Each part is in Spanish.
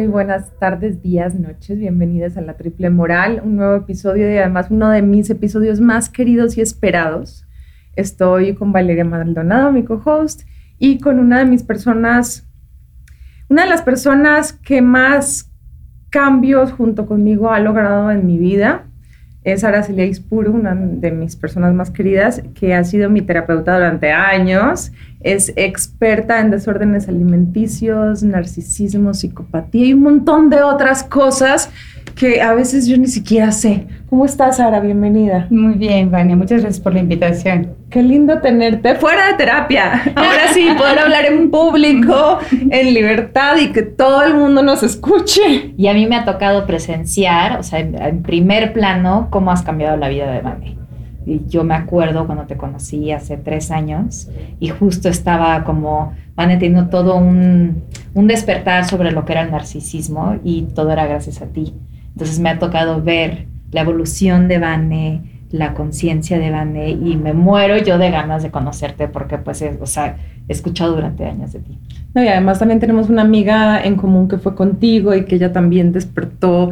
Muy buenas tardes, días, noches. Bienvenidas a La Triple Moral, un nuevo episodio y además uno de mis episodios más queridos y esperados. Estoy con Valeria Maldonado, mi co-host, y con una de mis personas, una de las personas que más cambios junto conmigo ha logrado en mi vida. Es Araceli Ispuro, una de mis personas más queridas, que ha sido mi terapeuta durante años es experta en desórdenes alimenticios, narcisismo, psicopatía y un montón de otras cosas que a veces yo ni siquiera sé. ¿Cómo estás, Sara? Bienvenida. Muy bien, Vania. Muchas gracias por la invitación. Qué lindo tenerte fuera de terapia. Ahora sí, poder hablar en público, en libertad y que todo el mundo nos escuche. Y a mí me ha tocado presenciar, o sea, en, primer plano, cómo has cambiado la vida de Vania yo me acuerdo cuando te conocí hace tres años y justo estaba como van teniendo todo un, un, despertar sobre lo que era el narcisismo y todo era gracias a ti. Entonces me ha tocado ver la evolución de Vane, la conciencia de Vane y me muero yo de ganas de conocerte porque pues, o sea, he escuchado durante años de ti. No, y además también tenemos una amiga en común que fue contigo y que ella también despertó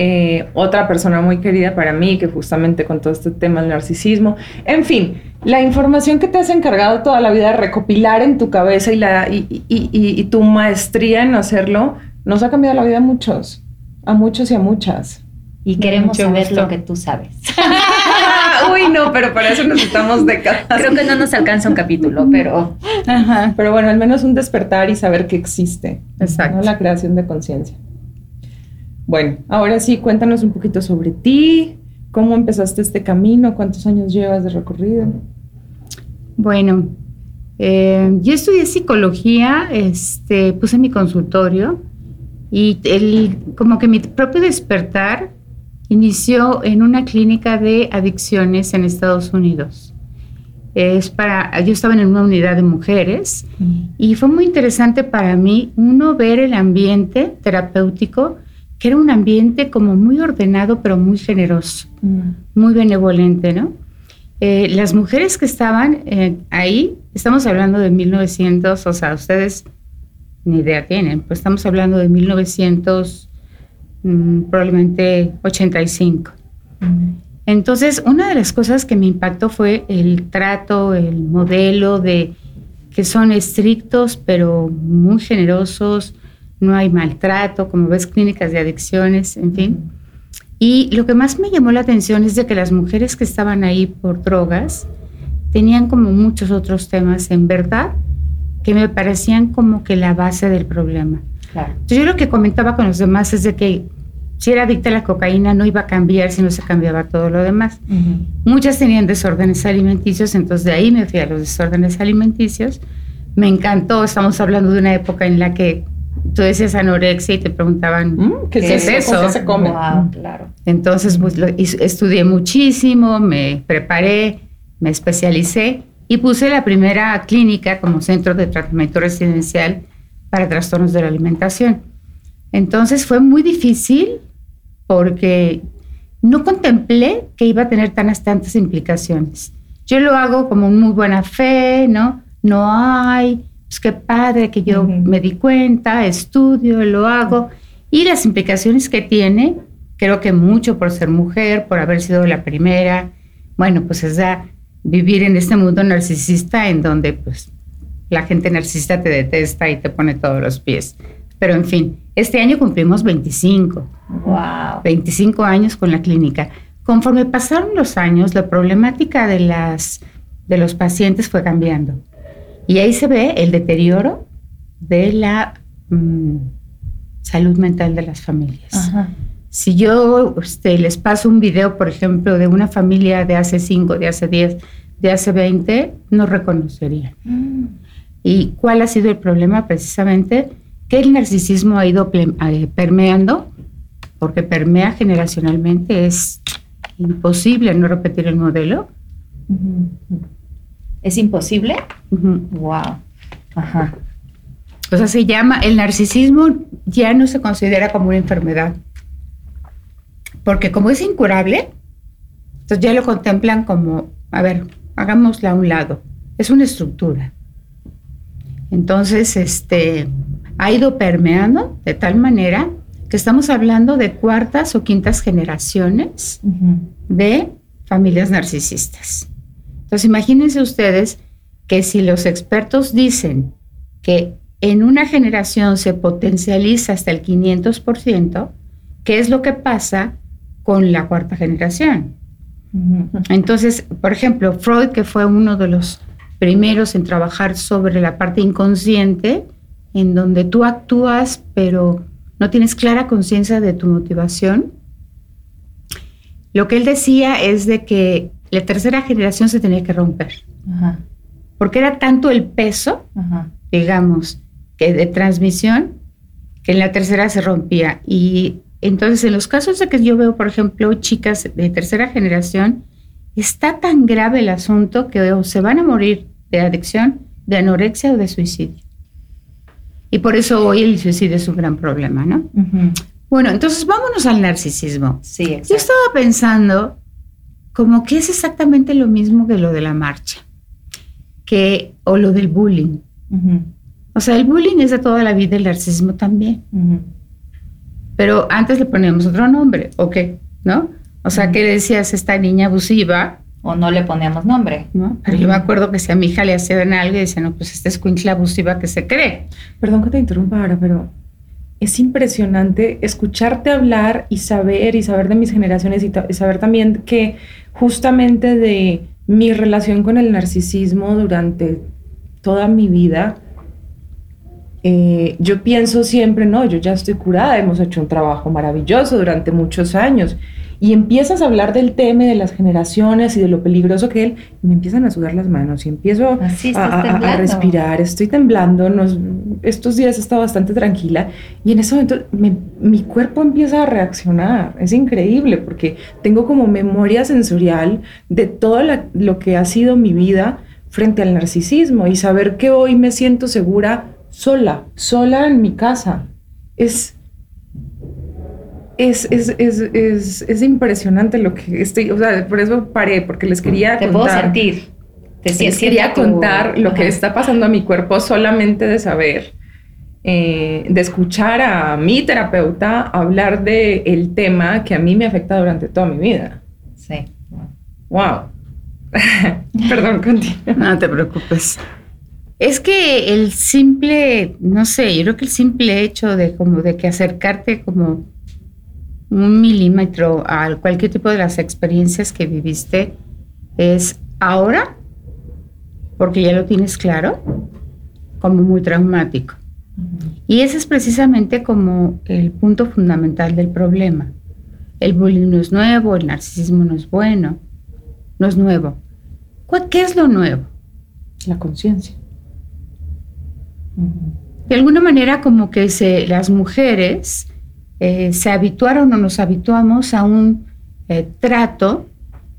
eh, otra persona muy querida para mí, que justamente con todo este tema del narcisismo. En fin, la información que te has encargado toda la vida de recopilar en tu cabeza y, la, y, tu maestría en hacerlo, nos ha cambiado la vida a muchos, a muchos y a muchas. Y queremos saber lo que tú sabes. Uy, no, pero para eso necesitamos décadas. Creo que no nos alcanza un capítulo, pero. Pero bueno, al menos un despertar y saber que existe. Exacto. La creación de conciencia. Bueno, ahora sí, cuéntanos un poquito sobre ti, cómo empezaste este camino, cuántos años llevas de recorrido. Bueno, eh, yo estudié psicología, este, puse mi consultorio y el, como que mi propio despertar inició en una clínica de adicciones en Estados Unidos. Es para, yo estaba en una unidad de mujeres mm. y fue muy interesante para mí uno ver el ambiente terapéutico que era un ambiente como muy ordenado, pero muy generoso, mm. muy benevolente, ¿no? Eh, las mujeres que estaban eh, ahí, estamos hablando de 1900, o sea, ustedes ni idea tienen, pues estamos hablando de 1900, mm, probablemente 85. Mm. Entonces, una de las cosas que me impactó fue el trato, el modelo de que son estrictos, pero muy generosos, no hay maltrato, como ves, clínicas de adicciones, en fin. Y lo que más me llamó la atención es de que las mujeres que estaban ahí por drogas tenían como muchos otros temas en verdad que me parecían como que la base del problema. yo lo que comentaba con los demás es de que si era adicta a la cocaína no iba a cambiar si no se cambiaba todo lo demás. Muchas tenían desórdenes alimenticios, entonces de ahí me fui a los desórdenes alimenticios. Me encantó, estamos hablando de una época en la que tú decías anorexia y te preguntaban, mm, ¿qué, es eso? ¿Qué se come? claro. Entonces, pues estudié muchísimo, me preparé, me especialicé y puse la primera clínica como centro de tratamiento residencial para trastornos de la alimentación. Entonces fue muy difícil porque no contemplé que iba a tener tan tantas implicaciones. Yo lo hago como muy buena fe, ¿no? No hay, pues qué padre que yo me di cuenta, estudio, lo hago. Y las implicaciones que tiene, creo que mucho por ser mujer, por haber sido la primera, bueno, pues es da vivir en este mundo narcisista en donde pues la gente narcisista te detesta y te pone todos los pies. Pero en fin, este año cumplimos 25. Wow. 25 años con la clínica. Conforme pasaron los años, la problemática de las de los pacientes fue cambiando. Y ahí se ve el deterioro de la mm, salud mental de las familias. Si yo este, les paso un video, por ejemplo, de una familia de hace 5, de hace 10, de hace 20, no reconocerían. Mm. ¿Y cuál ha sido el problema? Precisamente que el narcisismo ha ido eh, permeando, porque permea generacionalmente, es imposible no repetir el modelo. ¿Es imposible? Wow. Ajá. O sea, se llama, el narcisismo ya no se considera como una enfermedad. Porque como es incurable, entonces ya lo contemplan como, a ver, hagámosla a un lado. Es una estructura. Entonces, este, ha ido permeando de tal manera que estamos hablando de cuartas o quintas generaciones de familias narcisistas. Entonces, imagínense ustedes que si los expertos dicen que en una generación se potencializa hasta el 500%, ¿qué es lo que pasa con la cuarta generación? Entonces, por ejemplo, Freud, que fue uno de los primeros en trabajar sobre la parte inconsciente, en donde tú actúas, pero no tienes clara conciencia de tu motivación. Lo que él decía es de que la tercera generación se tenía que romper. Porque era tanto el peso, digamos, que de transmisión, que en la tercera se rompía. Y entonces, en los casos de que yo veo, por ejemplo, chicas de tercera generación, está tan grave el asunto que se van a morir de adicción, de anorexia o de suicidio. Y por eso hoy el suicidio es un gran problema, ¿no? Bueno, entonces vámonos al narcisismo. Sí, Yo estaba pensando como que es exactamente lo mismo que lo de la marcha, que, o lo del bullying. O sea, el bullying es de toda la vida, el narcisismo también. Pero antes le poníamos otro nombre, ¿o qué? ¿No? O sea, ¿qué decías esta niña abusiva? O no le poníamos nombre. ¿no? Pero yo me acuerdo que si a mi hija le hacían algo y decía, no, pues esta es abusiva que se cree. Perdón que te interrumpa ahora, pero es impresionante escucharte hablar y saber y saber de mis generaciones y, saber también que justamente de mi relación con el narcisismo durante toda mi vida, eh, yo pienso siempre, no, yo ya estoy curada, hemos hecho un trabajo maravilloso durante muchos años. Y empiezas a hablar del tema de las generaciones y de lo peligroso que él, y me empiezan a sudar las manos y empiezo a, respirar, estoy temblando, estos días he estado bastante tranquila y en ese momento mi cuerpo empieza a reaccionar, es increíble porque tengo como memoria sensorial de todo lo que ha sido mi vida frente al narcisismo y saber que hoy me siento segura sola, sola en mi casa. Es, es, es, impresionante lo que estoy, o sea, por eso paré, porque les quería Te puedo sentir. Te les quería contar lo que está pasando a mi cuerpo solamente de saber, eh, de escuchar a mi terapeuta hablar de el tema que a mí me afecta durante toda mi vida. Sí. Wow. Perdón, continúa. No te preocupes. Es que el simple, no sé, yo creo que el simple hecho de como de que acercarte como un milímetro a cualquier tipo de las experiencias que viviste es ahora, porque ya lo tienes claro, como muy traumático. Y ese es precisamente como el punto fundamental del problema. El bullying no es nuevo, el narcisismo no es bueno, no es nuevo. ¿Qué es lo nuevo? La conciencia. De alguna manera como que se, las mujeres eh, se habituaron o nos habituamos a un eh, trato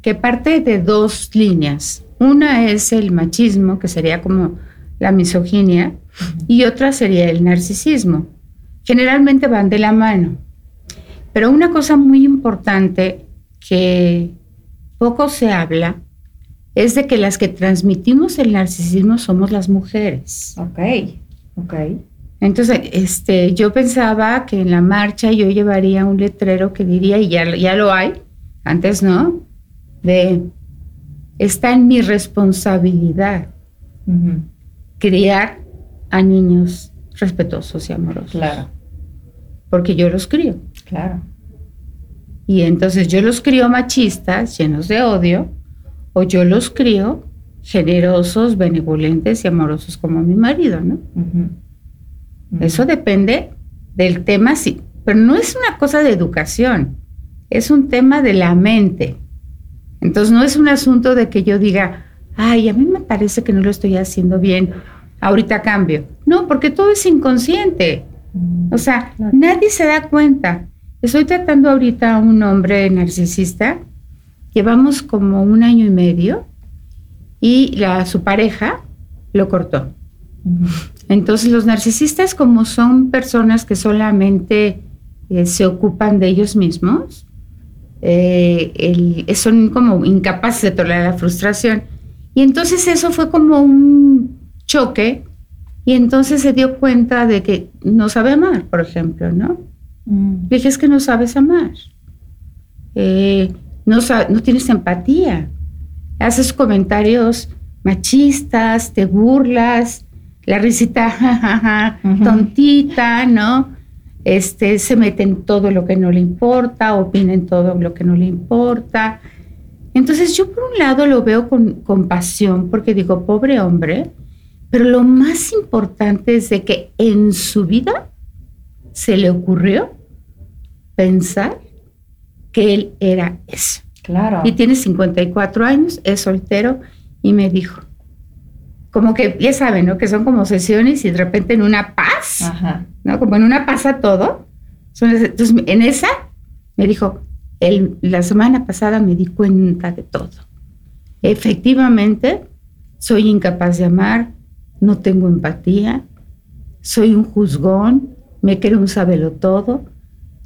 que parte de dos líneas. Una es el machismo, que sería como la misoginia, y otra sería el narcisismo. Generalmente van de la mano. Pero una cosa muy importante que poco se habla es de que las que transmitimos el narcisismo somos las mujeres. Ok. Ok. Entonces, este, yo pensaba que en la marcha yo llevaría un letrero que diría, y ya, ya lo hay, antes no, de, está en mi responsabilidad criar a niños respetuosos y amorosos. Claro. Porque yo los crío. Claro. Y entonces yo los crío machistas, llenos de odio, o yo los crío generosos, benevolentes y amorosos como mi marido, ¿no? Eso depende del tema, sí, pero no es una cosa de educación, es un tema de la mente. Entonces no es un asunto de que yo diga, ay, a mí me parece que no lo estoy haciendo bien, ahorita cambio. No, porque todo es inconsciente. O sea, nadie se da cuenta. Estoy tratando ahorita a un hombre narcisista, llevamos como un año y medio, y la, su pareja lo cortó. Entonces los narcisistas como son personas que solamente eh, se ocupan de ellos mismos, eh, son como incapaces de tolerar la frustración. Y entonces eso fue como un choque Y entonces se dio cuenta de que no sabe amar, por ejemplo, ¿no? Mm. Le dije, es que no sabes amar. Eh, no, no tienes empatía. Haces comentarios machistas, te burlas, la risita ja, ja, ja, Ujú. tontita, ¿no? Este, se mete en todo lo que no le importa, opina en todo lo que no le importa. Entonces yo por un lado lo veo con compasión porque digo, pobre hombre, pero lo más importante es de que en su vida se le ocurrió pensar que él era eso. Claro. Y tiene 54 años, es soltero y me dijo, como que ya saben, ¿no? Que son como sesiones y de repente en una paz, Ajá. ¿no? Como en una pasa todo. Son esas- Entonces, en esa me dijo, el- la semana pasada me di cuenta de todo. Efectivamente, soy incapaz de amar, no tengo empatía, soy un juzgón, me creo un sabelo todo.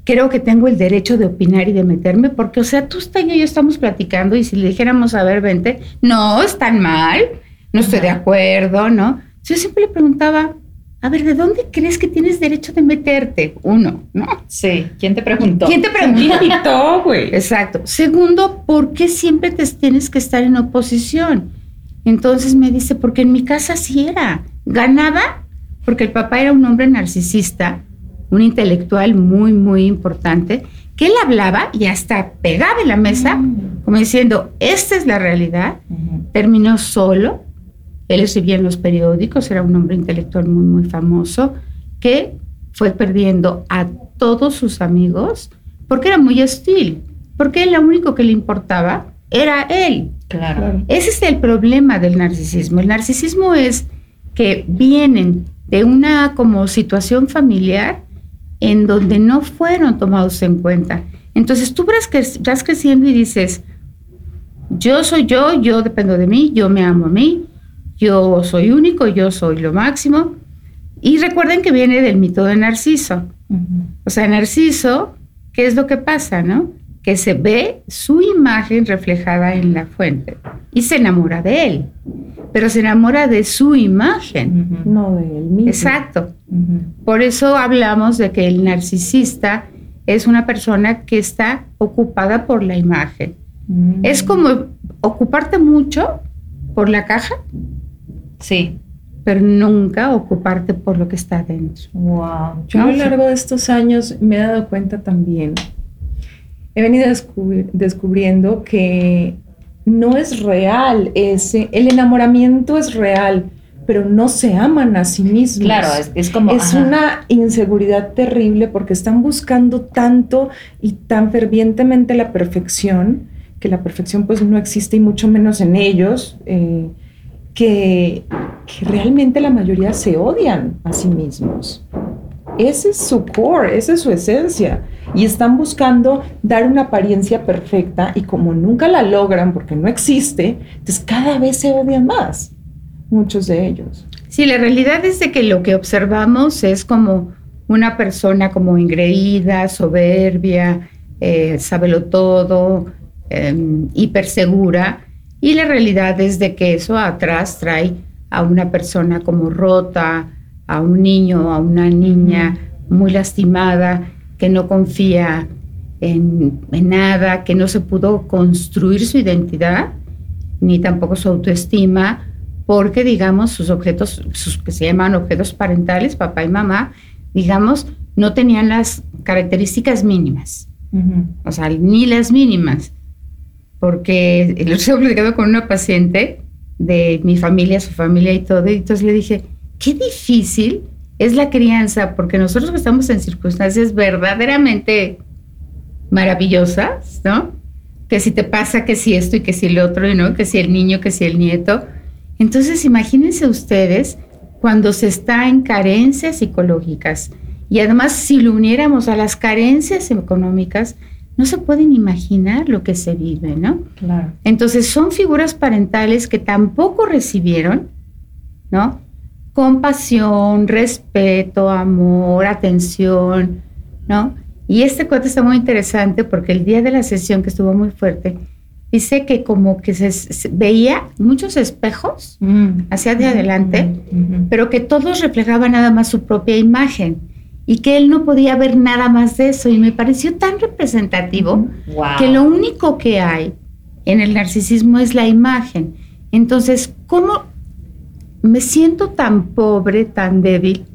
Creo que tengo el derecho de opinar y de meterme, porque, o sea, tú y yo estamos platicando y si le dijéramos, a ver, vente, no, están mal, no estoy de acuerdo, ¿no? Yo siempre le preguntaba, a ver, ¿de dónde crees que tienes derecho de meterte? Uno, ¿no? Sí. ¿Quién te preguntó? ¿Quién te preguntó, güey? Exacto. Segundo, ¿por qué siempre te tienes que estar en oposición? Entonces me dice, porque en mi casa sí era. Ganaba porque el papá era un hombre narcisista, un intelectual muy, muy importante, que él hablaba y hasta pegaba en la mesa, Mm. como diciendo, esta es la realidad. Terminó solo. Él escribía en los periódicos, era un hombre intelectual muy, muy famoso, que fue perdiendo a todos sus amigos porque era muy hostil, porque lo único que le importaba era él. Claro. Ese es el problema del narcisismo. El narcisismo es que vienen de una como situación familiar en donde no fueron tomados en cuenta. Entonces tú vas, cre- vas creciendo y dices, yo soy yo, yo dependo de mí, yo me amo a mí, yo soy único, yo soy lo máximo. Y recuerden que viene del mito de Narciso. Ujú. O sea, Narciso, ¿qué es lo que pasa, no? Que se ve su imagen reflejada en la fuente y se enamora de él, pero se enamora de su imagen. No de él mismo. Exacto. Por eso hablamos de que el narcisista es una persona que está ocupada por la imagen. Mm. Es como ocuparte mucho por la caja, Sí. pero nunca ocuparte por lo que está dentro. Wow. Yo a lo largo de estos años me he dado cuenta también, he venido descubri- descubriendo que no es real ese, el enamoramiento es real, pero no se aman a sí mismos. Claro, es, es como. Es ajá. una inseguridad terrible porque están buscando tanto y tan fervientemente la perfección, que la perfección pues no existe y mucho menos en ellos, eh, que, realmente la mayoría se odian a sí mismos. Ese es su core, esa es su esencia. Y están buscando dar una apariencia perfecta y como nunca la logran porque no existe, entonces cada vez se odian más, muchos de ellos. Sí, la realidad es de que lo que observamos es como una persona como engreída, soberbia, eh, sábelo todo, eh, hipersegura, y la realidad es de que eso atrás trae a una persona como rota, a un niño, a una niña muy lastimada, que no confía en, en nada, que no se pudo construir su identidad, ni tampoco su autoestima, porque digamos sus objetos, sus que se llaman objetos parentales, papá y mamá, digamos, no tenían las características mínimas, Ujú. o sea, ni las mínimas, porque otro día platicado con una paciente de mi familia, su familia y todo, y entonces le dije, qué difícil es la crianza, porque nosotros estamos en circunstancias verdaderamente maravillosas, ¿no? Que si te pasa, que si esto y que si el otro, ¿no? Que si el niño, que si el nieto. Entonces, imagínense ustedes cuando se está en carencias psicológicas y además si lo uniéramos a las carencias económicas, no se pueden imaginar lo que se vive, ¿no? Claro. Entonces son figuras parentales que tampoco recibieron, ¿no? Compasión, respeto, amor, atención, ¿no? Y este cuento está muy interesante porque el día de la sesión que estuvo muy fuerte, dice que como que se, veía muchos espejos mm. hacia de adelante, pero que todos reflejaban nada más su propia imagen y que él no podía ver nada más de eso. Y me pareció tan representativo que lo único que hay en el narcisismo es la imagen. Entonces, ¿cómo me siento tan pobre, tan débil,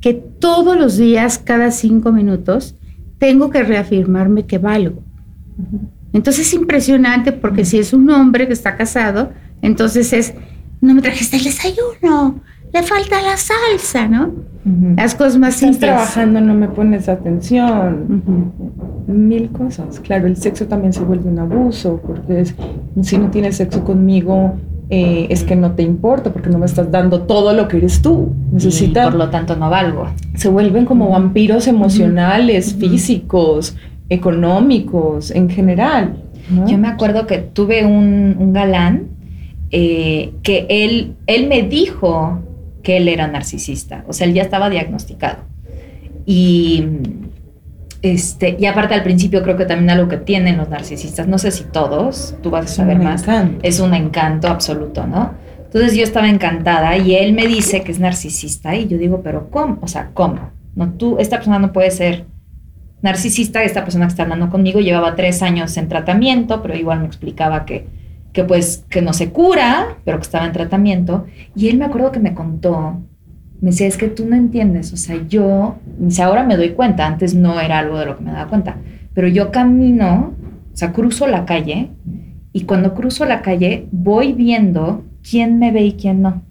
que todos los días, cada cinco minutos, tengo que reafirmarme que valgo? Entonces es impresionante porque si es un hombre que está casado, entonces es, no me trajiste el desayuno, le falta la salsa, ¿no? Las cosas más Estás trabajando, no me pones atención. Mil cosas. Claro, el sexo también se vuelve un abuso, porque si no tienes sexo conmigo, eh, es que no te importa, porque no me estás dando todo lo que eres tú. Necesitas. Por lo tanto, no valgo. Se vuelven como vampiros emocionales, físicos, económicos, en general. Yo me acuerdo que tuve un, galán eh, que él, él me dijo que él era narcisista, o sea, él ya estaba diagnosticado. Y, este, y aparte al principio creo que también algo que tienen los narcisistas, no sé si todos, tú vas a saber más, es un encanto absoluto, ¿no? Entonces yo estaba encantada y él me dice que es narcisista y yo digo, pero ¿cómo? O sea, ¿cómo? No, tú, esta persona no puede ser narcisista, esta persona que está hablando conmigo llevaba tres años en tratamiento, pero igual me explicaba que que pues que no se cura, pero que estaba en tratamiento. Y él me acuerdo que me contó, me decía, es que tú no entiendes, o sea, yo, dice, ahora me doy cuenta, antes no era algo de lo que me daba cuenta, pero yo camino, o sea, cruzo la calle y cuando cruzo la calle voy viendo quién me ve y quién no.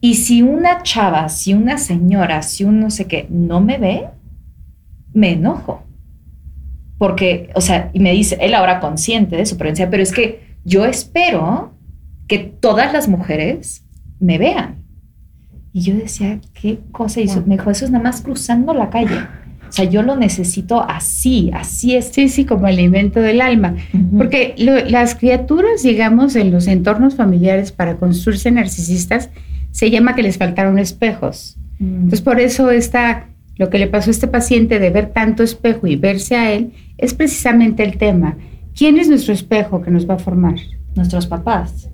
Y si una chava, si una señora, si un no sé qué, no me ve, me enojo. Porque, o sea, y me dice, él ahora consciente de su presencia, pero es que yo espero que todas las mujeres me vean. Y yo decía, ¿qué cosa hizo? Me dijo, eso es nada más cruzando la calle. O sea, yo lo necesito así, así es. Sí, sí, como alimento del alma. Porque las criaturas, digamos, en los entornos familiares para construirse narcisistas, se llama que les faltaron espejos. Mm. Entonces, por eso está, lo que le pasó a este paciente de ver tanto espejo y verse a él, es precisamente el tema ¿Quién es nuestro espejo que nos va a formar? Nuestros papás.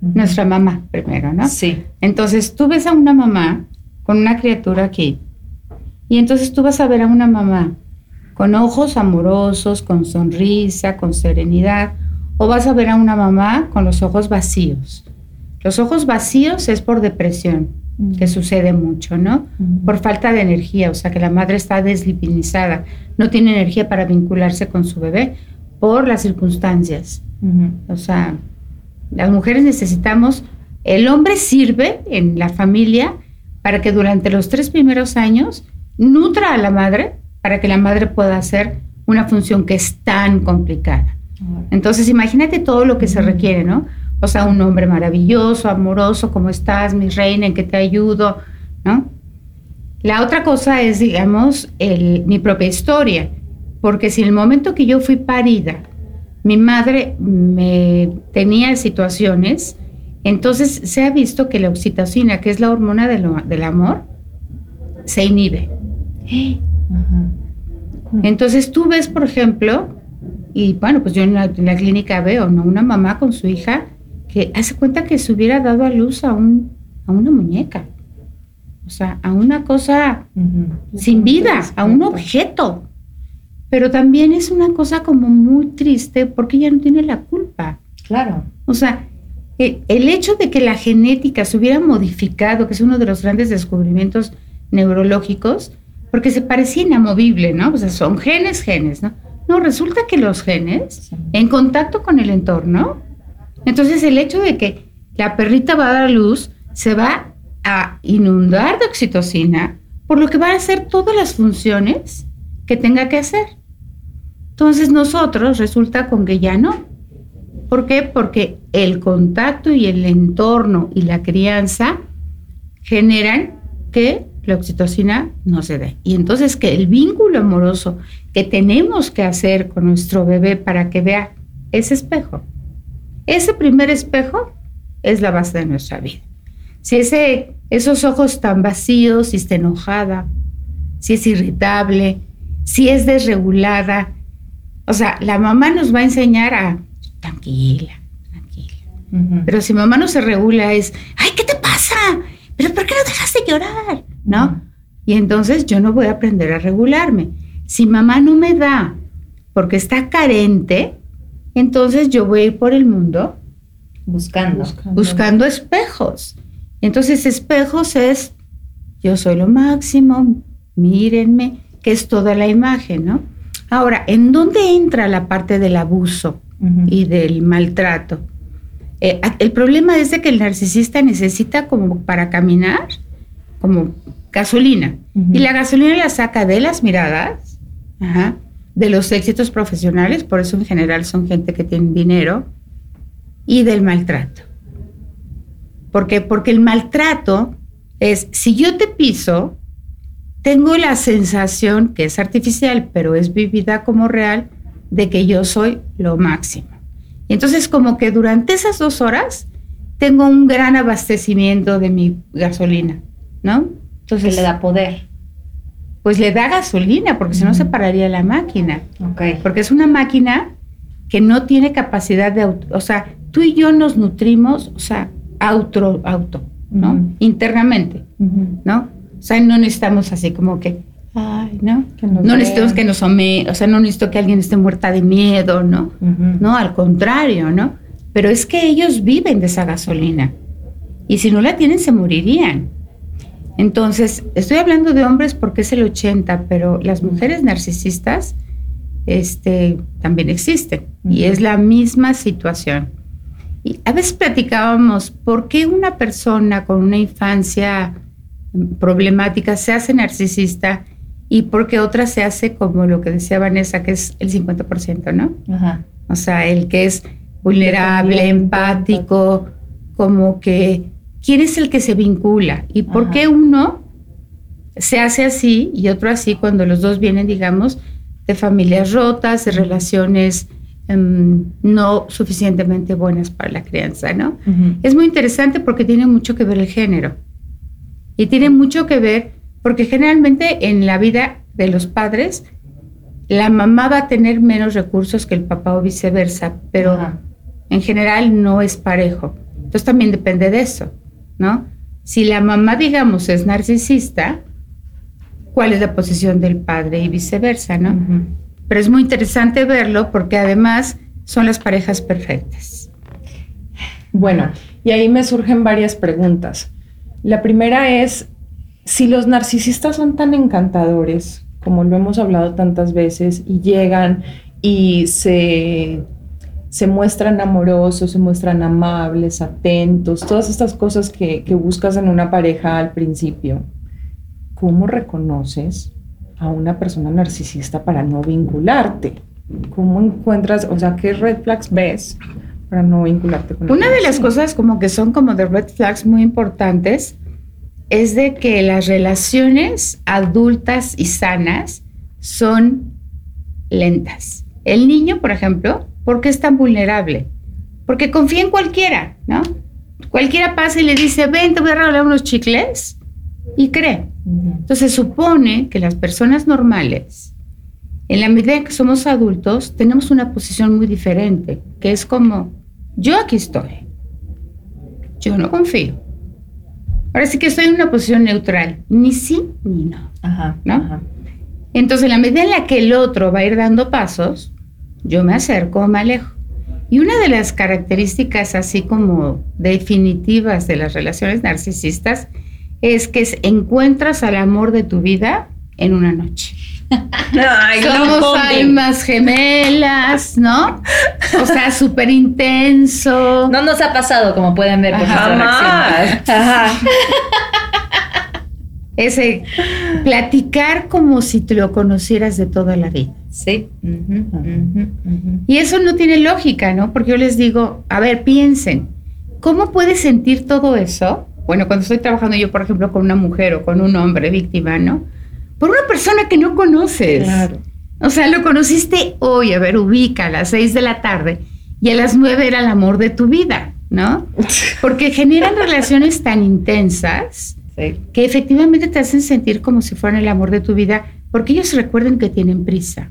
Nuestra mamá primero, ¿no? Sí. Entonces tú ves a una mamá con una criatura aquí y entonces tú vas a ver a una mamá con ojos amorosos, con sonrisa, con serenidad, o vas a ver a una mamá con los ojos vacíos. Los ojos vacíos es por depresión, que sucede mucho, ¿no? Por falta de energía, o sea que la madre está deslipinizada, no tiene energía para vincularse con su bebé por las circunstancias. O sea, las mujeres necesitamos, el hombre sirve en la familia para que durante los tres primeros años nutra a la madre para que la madre pueda hacer una función que es tan complicada. Entonces, imagínate todo lo que se requiere, ¿no? O sea, un hombre maravilloso, amoroso, ¿cómo estás, mi reina? ¿En qué te ayudo? ¿No? La otra cosa es, digamos, mi propia historia. Porque si en el momento que yo fui parida, mi madre me tenía situaciones, entonces se ha visto que la oxitocina, que es la hormona del amor, se inhibe. Entonces tú ves, por ejemplo, y bueno, pues yo en la, clínica veo, ¿no? Una mamá con su hija que hace cuenta que se hubiera dado a luz a, un, a una muñeca. O sea, a una cosa sin vida, a un objeto pero también es una cosa como muy triste porque ella no tiene la culpa. Claro. O sea, e, el hecho de que la genética se hubiera modificado, que es uno de los grandes descubrimientos neurológicos, porque se parecía inamovible, ¿no? O sea, son genes, genes, ¿no? No, resulta que los genes, en contacto con el entorno, entonces el hecho de que la perrita va a dar luz, se va a inundar de oxitocina, por lo que va a hacer todas las funciones que tenga que hacer. Entonces nosotros resulta con que ya no. ¿Por qué? Porque el contacto y el entorno y la crianza generan que la oxitocina no se dé. Y entonces que el vínculo amoroso que tenemos que hacer con nuestro bebé para que vea ese espejo, ese primer espejo es la base de nuestra vida. Si ese, esos ojos tan vacíos, si está enojada, si es irritable, si es desregulada, o sea, la mamá nos va a enseñar a tranquila, tranquila. Pero si mamá no se regula es, ay, ¿qué te pasa? ¿Pero por qué no dejas de llorar? ¿No? Y entonces yo no voy a aprender a regularme. Si mamá no me da porque está carente, entonces yo voy a ir por el mundo buscando, buscando, espejos. Entonces espejos es, yo soy lo máximo, mírenme, que es toda la imagen, ¿no? Ahora, ¿en dónde entra la parte del abuso y del maltrato? Eh, el problema es de que el narcisista necesita como para caminar, como gasolina. Y la gasolina la saca de las miradas, de los éxitos profesionales, por eso en general son gente que tiene dinero, y del maltrato. ¿Por qué? Porque el maltrato es, si yo te piso, tengo la sensación, que es artificial, pero es vivida como real, de que yo soy lo máximo. Y entonces como que durante esas dos horas tengo un gran abastecimiento de mi gasolina, ¿no? Entonces le da poder. Pues le da gasolina, porque si no se pararía la máquina. Okay. Porque es una máquina que no tiene capacidad de auto, o sea, tú y yo nos nutrimos, o sea, auto, auto, ¿no? Internamente, ¿no? O sea, no necesitamos así como que, ay, ¿no? no necesitamos que nos ome, o sea, no necesito que alguien esté muerta de miedo, ¿no? No, al contrario, ¿no? Pero es que ellos viven de esa gasolina. Y si no la tienen, se morirían. Entonces, estoy hablando de hombres porque es el 80, pero las mujeres narcisistas este, también existen. Y es la misma situación. Y a veces platicábamos, ¿por qué una persona con una infancia problemática se hace narcisista y porque otra se hace como lo que decía Vanessa, que es el 50%, ¿no? O sea, el que es vulnerable, empático, como que quién es el que se vincula y por qué uno se hace así y otro así cuando los dos vienen, digamos, de familias rotas, de relaciones em, no suficientemente buenas para la crianza, ¿no? Es muy interesante porque tiene mucho que ver el género. Y tiene mucho que ver, porque generalmente en la vida de los padres, la mamá va a tener menos recursos que el papá o viceversa, pero en general no es parejo. Entonces también depende de eso, ¿no? Si la mamá, digamos, es narcisista, ¿cuál es la posición del padre y viceversa, ¿no? Pero es muy interesante verlo porque además son las parejas perfectas. Bueno, y ahí me surgen varias preguntas. La primera es, si los narcisistas son tan encantadores, como lo hemos hablado tantas veces, y llegan y se, se muestran amorosos, se muestran amables, atentos, todas estas cosas que, que buscas en una pareja al principio, ¿cómo reconoces a una persona narcisista para no vincularte? ¿Cómo encuentras, o sea, qué red flags ves para no vincularte con Una de las cosas como que son como de red flags muy importantes es de que las relaciones adultas y sanas son lentas. El niño, por ejemplo, ¿por qué es tan vulnerable? Porque confía en cualquiera, ¿no? Cualquiera pasa y le dice, ven, te voy a regalar unos chicles y cree. Entonces supone que las personas normales, en la medida que somos adultos, tenemos una posición muy diferente, que es como, yo aquí estoy. Yo no confío. Ahora sí que estoy en una posición neutral, ni sí ni no. ¿no? Entonces, en la medida en la que el otro va a ir dando pasos, yo me acerco o me alejo. Y una de las características así como definitivas de las relaciones narcisistas es que encuentras al amor de tu vida en una noche. Somos almas gemelas, ¿no? O sea, súper intenso. No nos ha pasado, como pueden ver por Ajá. Ese platicar como si te lo conocieras de toda la vida. Sí. Y eso no tiene lógica, ¿no? Porque yo les digo, a ver, piensen, ¿cómo puedes sentir todo eso? Bueno, cuando estoy trabajando yo, por ejemplo, con una mujer o con un hombre víctima, ¿no? Por una persona que no conoces. Claro. O sea, lo conociste hoy, a ver, ubica a las seis de la tarde y a las nueve era el amor de tu vida, ¿no? Porque generan relaciones tan intensas que efectivamente te hacen sentir como si fueran el amor de tu vida, porque ellos recuerden que tienen prisa.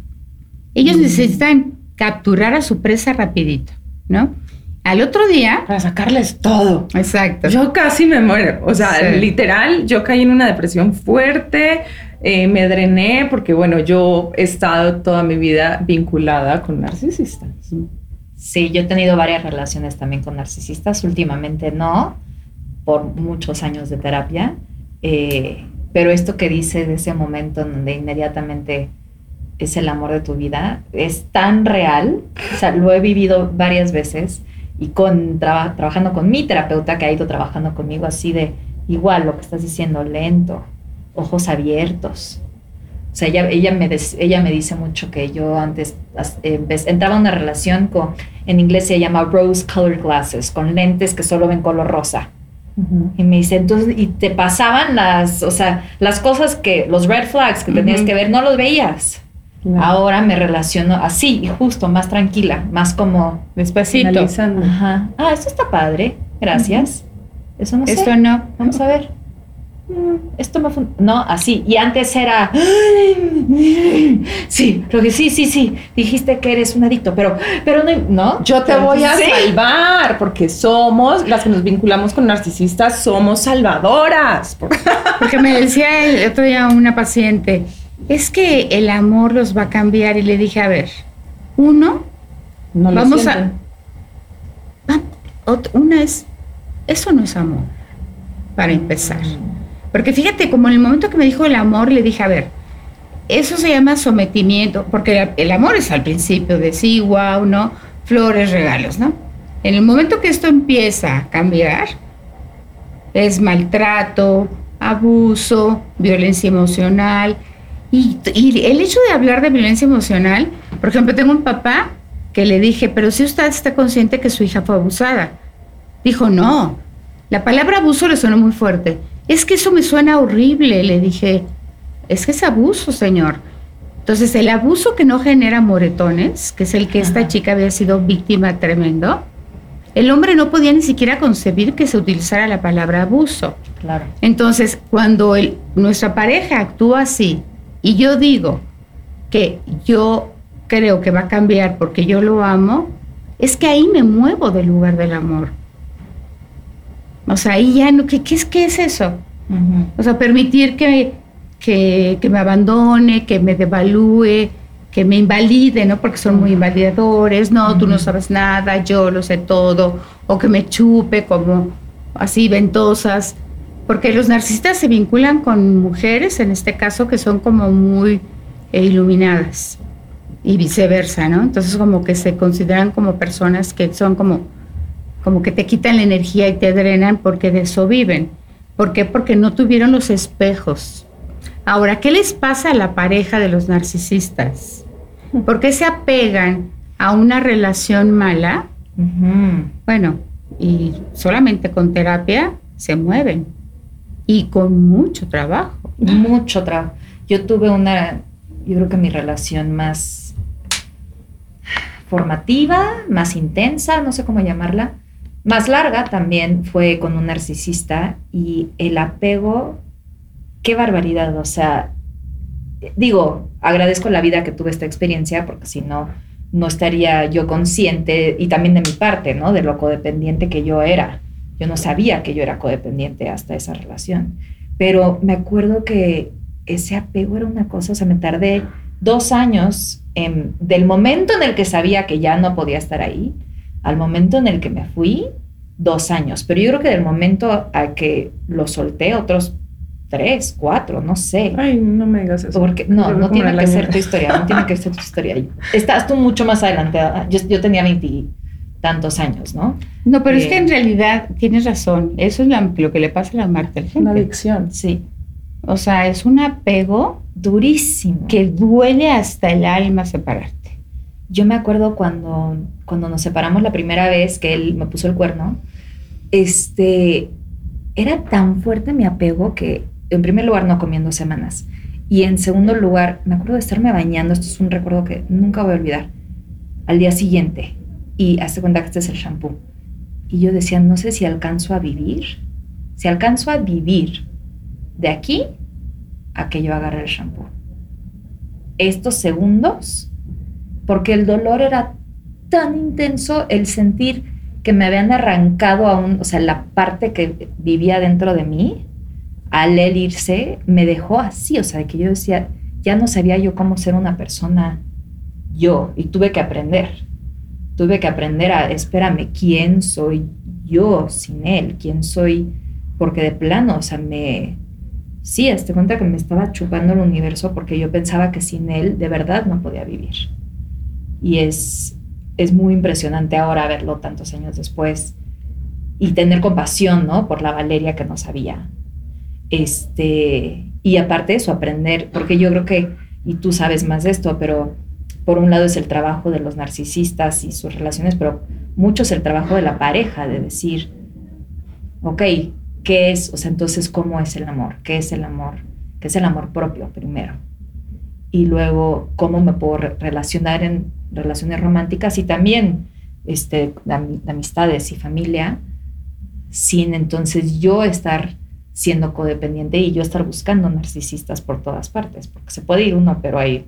Ellos mm. necesitan capturar a su presa rapidito, ¿no? Al otro día... Para sacarles todo. Exacto. Yo casi me muero. O sea, Sí. literal, yo caí en una depresión fuerte, eh, me drené porque, bueno, yo he estado toda mi vida vinculada con narcisistas. Sí, yo he tenido varias relaciones también con narcisistas, últimamente no, por muchos años de terapia, eh, pero esto que dice de ese momento en donde inmediatamente es el amor de tu vida, es tan real, o sea, lo he vivido varias veces y con, traba- trabajando con mi terapeuta que ha ido trabajando conmigo así de igual lo que estás diciendo, lento, ojos abiertos. O sea, ella, ella, me, des- ella me dice mucho que yo antes empe- entraba en una relación con, en inglés se llama rose colored glasses, con lentes que solo ven color rosa. Y me dice, entonces, y te pasaban las, o sea, las cosas que, los red flags que tenías Ujú. que ver, no los veías. Ahora me relaciono así, y justo, más tranquila, más como, Despacito. Ajá, ah, esto está padre, gracias. Eso no sé. Esto no. Vamos a ver. Mm, Esto me fun- No, así. Y antes era. Sí, creo que sí, sí, sí. Dijiste que eres un adicto, pero, pero no. ¿No? Yo te voy a Sí. salvar porque somos, las que nos vinculamos con narcisistas, somos salvadoras. Porque me decía el otro día una paciente, es que el amor los va a cambiar. Y le dije, a ver, uno, No lo Vamos a- ah, una es, eso no es amor, para empezar. Porque fíjate, como en el momento que me dijo el amor, le dije, a ver, eso se llama sometimiento, porque el amor es al principio de sí, wow, ¿no? Flores, regalos, ¿no? En el momento que esto empieza a cambiar, es maltrato, abuso, violencia emocional. Y, y el hecho de hablar de violencia emocional, por ejemplo, tengo un papá que le dije, pero si usted está consciente que su hija fue abusada. Dijo, no, la palabra abuso le suena muy fuerte. Es que eso me suena horrible, le dije. Es que es abuso, señor. Entonces, el abuso que no genera moretones, que es el que esta chica había sido víctima tremendo, el hombre no podía ni siquiera concebir que se utilizara la palabra abuso. Claro. Entonces, cuando el- nuestra pareja actúa así y yo digo que yo creo que va a cambiar porque yo lo amo, es que ahí me muevo del lugar del amor. O sea, ahí ya no, ¿qué, qué es, qué es eso? O sea, permitir que, que, que me abandone, que me devalúe, que me invalide, ¿no? Porque son muy invalidadores, no, tú no sabes nada, yo lo sé todo, o que me chupe como así ventosas, porque los narcisistas se vinculan con mujeres, en este caso, que son como muy eh, iluminadas y viceversa, ¿no? Entonces como que se consideran como personas que son como, como que te quitan la energía y te drenan porque de eso viven. ¿Por qué? Porque no tuvieron los espejos. Ahora, ¿qué les pasa a la pareja de los narcisistas? ¿Por qué se apegan a una relación mala? Bueno, y solamente con terapia se mueven y con mucho trabajo. Mucho trabajo. Yo tuve una, yo creo que mi relación más formativa, más intensa, no sé cómo llamarla, más larga también fue con un narcisista y el apego, qué barbaridad, o sea, digo, agradezco la vida que tuve esta experiencia porque si no, no estaría yo consciente y también de mi parte, ¿no? De lo codependiente que yo era. Yo no sabía que yo era codependiente hasta esa relación. Pero me acuerdo que ese apego era una cosa, o sea, me tardé dos años en- del momento en el que sabía que ya no podía estar ahí al momento en el que me fui, dos años. Pero yo creo que del momento a que lo solté, otros tres, cuatro, no sé. Ay, no me digas eso. Porque no, no tiene que ser tu historia, no tiene que ser tu historia. Estás tú mucho más adelantada. Yo, yo tenía veintitantos años, ¿no? No, pero es que Eh. en realidad tienes razón. Eso es la- lo que le pasa a la Marta Una gente. adicción. Sí, O sea, es un apego durísimo. que duele hasta el alma separarte. Yo me acuerdo cuando, cuando nos separamos la primera vez que él me puso el cuerno, este, era tan fuerte mi apego que en primer lugar no comí en dos semanas y en segundo lugar me acuerdo de estarme bañando, esto es un recuerdo que nunca voy a olvidar, al día siguiente y hazte cuenta que este es el shampoo. Y yo decía, no sé si alcanzo a vivir, si alcanzo a vivir de aquí a que yo agarre el shampoo. Estos segundos porque el dolor era tan intenso el sentir que me habían arrancado a o sea, la parte que vivía dentro de mí, al él irse, me dejó así, o sea, que yo decía, ya no sabía yo cómo ser una persona yo y tuve que aprender. Tuve que aprender a, espérame, ¿quién soy yo sin él? ¿Quién soy? Porque de plano, o sea, me... Sí, este cuenta que me estaba chupando el universo porque yo pensaba que sin él de verdad no podía vivir. Y es, es muy impresionante ahora verlo tantos años después y tener compasión, ¿no? Por la Valeria que no sabía. Este, y aparte de eso, aprender, porque yo creo que, y tú sabes más de esto, pero por un lado es el trabajo de los narcisistas y sus relaciones, pero mucho es el trabajo de la pareja, de decir, ok, ¿qué es? O sea, entonces, ¿cómo es el amor? ¿Qué es el amor? ¿Qué es el amor propio primero? Y luego, ¿cómo me puedo relacionar en relaciones románticas y también este, de amistades y familia sin entonces yo estar siendo codependiente y yo estar buscando narcisistas por todas partes, porque se puede ir uno, pero hay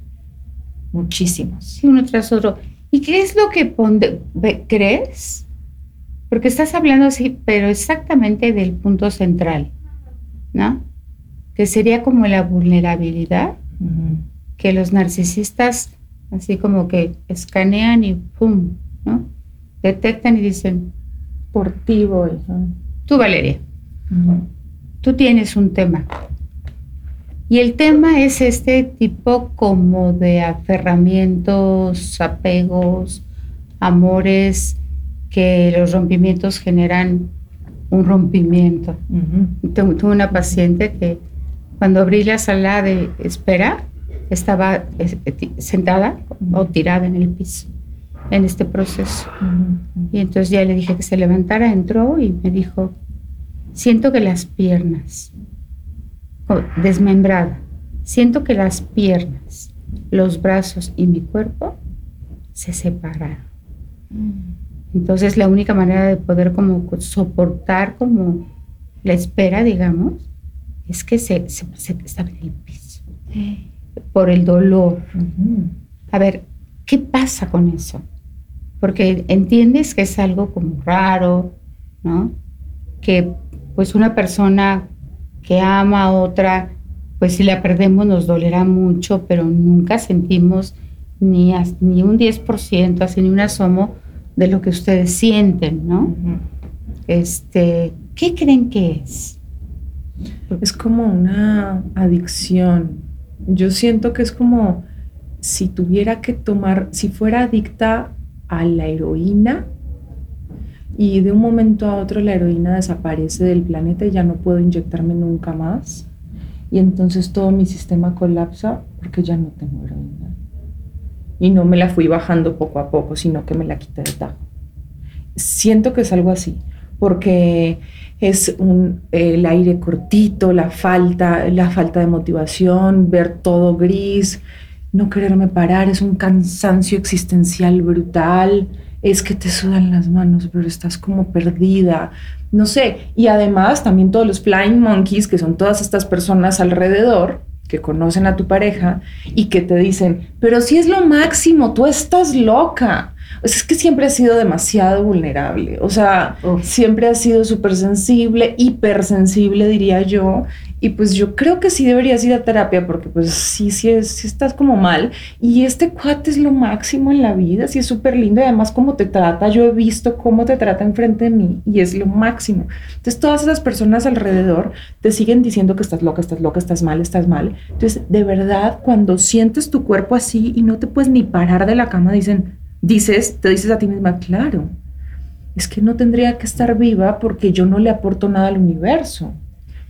muchísimos. Uno tras otro. ¿Y qué es lo que crees? Porque estás hablando así, pero exactamente del punto central, ¿no? Que sería como la vulnerabilidad, que los narcisistas así como que escanean y ¡pum! ¿no? Detectan y dicen, por ti voy. Tú, Valeria, tú tienes un tema. Y el tema es este tipo como de aferramientos, apegos, amores, que los rompimientos generan un rompimiento. Tuve una paciente que cuando abrí la sala de espera, estaba eh, sentada o tirada en el piso en este proceso. Y entonces ya le dije que se levantara, entró y me dijo, siento que las piernas, desmembrada, siento que las piernas, los brazos y mi cuerpo se separaron. Entonces la única manera de poder como soportar como la espera, digamos, es que se, se, en el piso. Por el dolor. A ver, ¿qué pasa con eso? Porque entiendes que es algo como raro, ¿no? Que pues una persona que ama a otra, pues si la perdemos nos dolerá mucho, pero nunca sentimos ni, ni un 10%, así ni un asomo de lo que ustedes sienten, ¿no? Este, ¿qué creen que es? Es como una adicción. Yo siento que es como si tuviera que tomar, si fuera adicta a la heroína, y de un momento a otro la heroína desaparece del planeta y ya no puedo inyectarme nunca más. Y entonces todo mi sistema colapsa porque ya no tengo heroína. Y no me la fui bajando poco a poco, sino que me la quité de tajo. Siento que es algo así, porque es un, el aire cortito, la falta, la falta de motivación, ver todo gris, no quererme parar, es un cansancio existencial brutal es que te sudan las manos, pero estás como perdida, no sé. Y además también todos los flying monkeys, que son todas estas personas alrededor que conocen a tu pareja y que te dicen, pero si es lo máximo, tú estás loca. es que siempre has sido demasiado vulnerable, o sea, siempre has sido súper sensible, hipersensible, diría yo, y pues yo creo que sí deberías ir a terapia porque pues sí, sí, es, estás como mal. Y este cuate es lo máximo en la vida, sí es súper lindo y además cómo te trata, yo he visto cómo te trata enfrente de mí y es lo máximo. Entonces todas esas personas alrededor te siguen diciendo que estás loca, estás loca, estás mal, estás mal. Entonces de verdad cuando sientes tu cuerpo así y no te puedes ni parar de la cama, dicen, dices, te dices a ti misma, claro, es que no tendría que estar viva porque yo no le aporto nada al universo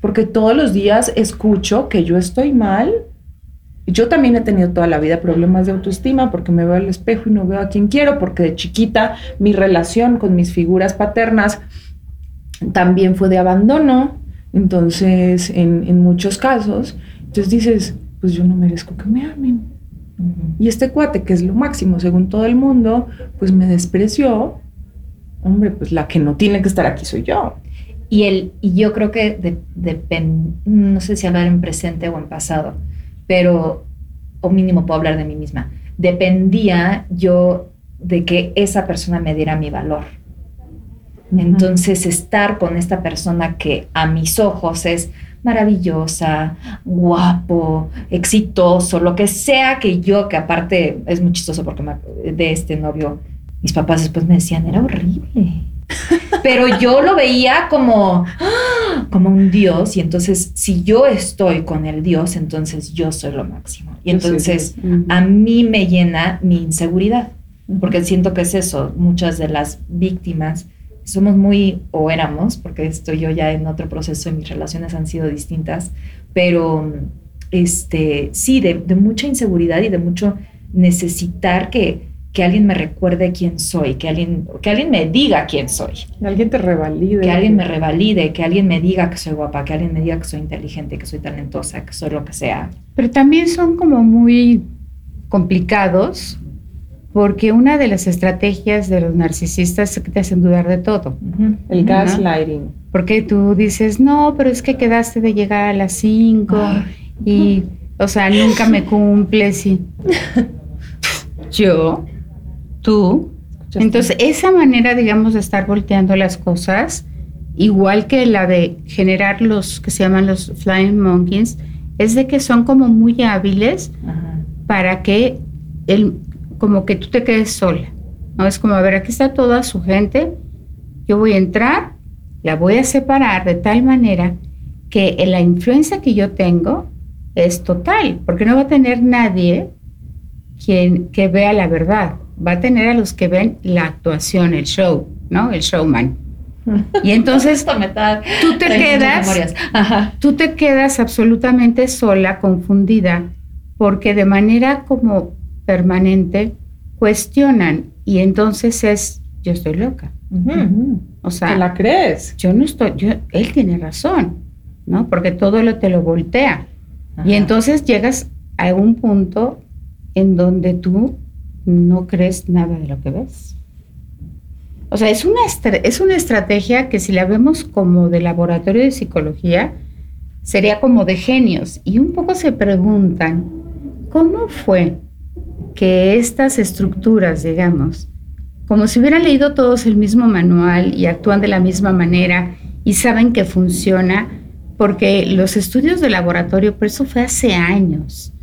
porque todos los días escucho que yo estoy mal. Yo también he tenido toda la vida problemas de autoestima porque me veo al espejo y no veo a quien quiero, porque de chiquita mi relación con mis figuras paternas también fue de abandono, entonces en, muchos casos, entonces dices, pues yo no merezco que me amen. Y este cuate, que es lo máximo según todo el mundo, pues me despreció. Hombre, pues la que no tiene que estar aquí soy yo. Y, el, y yo creo que depende, no sé si hablar en presente o en pasado, pero, o mínimo puedo hablar de mí misma. Dependía yo de que esa persona me diera mi valor. Entonces, estar con esta persona que a mis ojos es maravillosa, guapo, exitoso, lo que sea que yo, que aparte es muy chistoso porque de este novio, mis papás después me decían, era horrible. Pero yo lo veía como, como un dios y entonces si yo estoy con el dios, entonces yo soy lo máximo. Y entonces a mí me llena mi inseguridad, porque siento que es eso, muchas de las víctimas somos muy, o éramos, porque estoy yo ya en otro proceso y mis relaciones han sido distintas, pero este, sí, de, mucha inseguridad y de mucho necesitar que, que alguien me recuerde quién soy, que alguien, que alguien me diga quién soy. Que alguien te revalide. Que alguien me revalide, que alguien me diga que soy guapa, que alguien me diga que soy inteligente, que soy talentosa, que soy lo que sea. Pero también son como muy complicados porque una de las estrategias de los narcisistas es que te hacen dudar de todo. El gaslighting. Porque tú dices, no, pero es que quedaste de llegar a las 5 y, o sea, nunca me cumples y yo, tú. Entonces, esa manera, digamos, de estar volteando las cosas, igual que la de generar los que se llaman los flying monkeys, es de que son como muy hábiles para que el, como que tú te quedes sola. ¿no? Es como, a ver, aquí está toda su gente, yo voy a entrar, la voy a separar de tal manera que la influencia que yo tengo es total, porque no va a tener nadie quien que vea la verdad, va a tener a los que ven la actuación, el show, ¿no? El showman. Y entonces tú te quedas, tú te quedas absolutamente sola, confundida, porque de manera como permanente, cuestionan y entonces es, yo estoy loca. O sea, la crees? Yo no estoy, yo, él tiene razón, ¿no? Porque todo lo te lo voltea. Y entonces llegas a un punto en donde tú no crees nada de lo que ves. O sea, es una, es una estrategia que si la vemos como de laboratorio de psicología, sería como de genios. Y un poco se preguntan, ¿cómo fue que estas estructuras, digamos, como si hubieran leído todos el mismo manual y actúan de la misma manera y saben que funciona, porque los estudios de laboratorio, por eso fue hace años,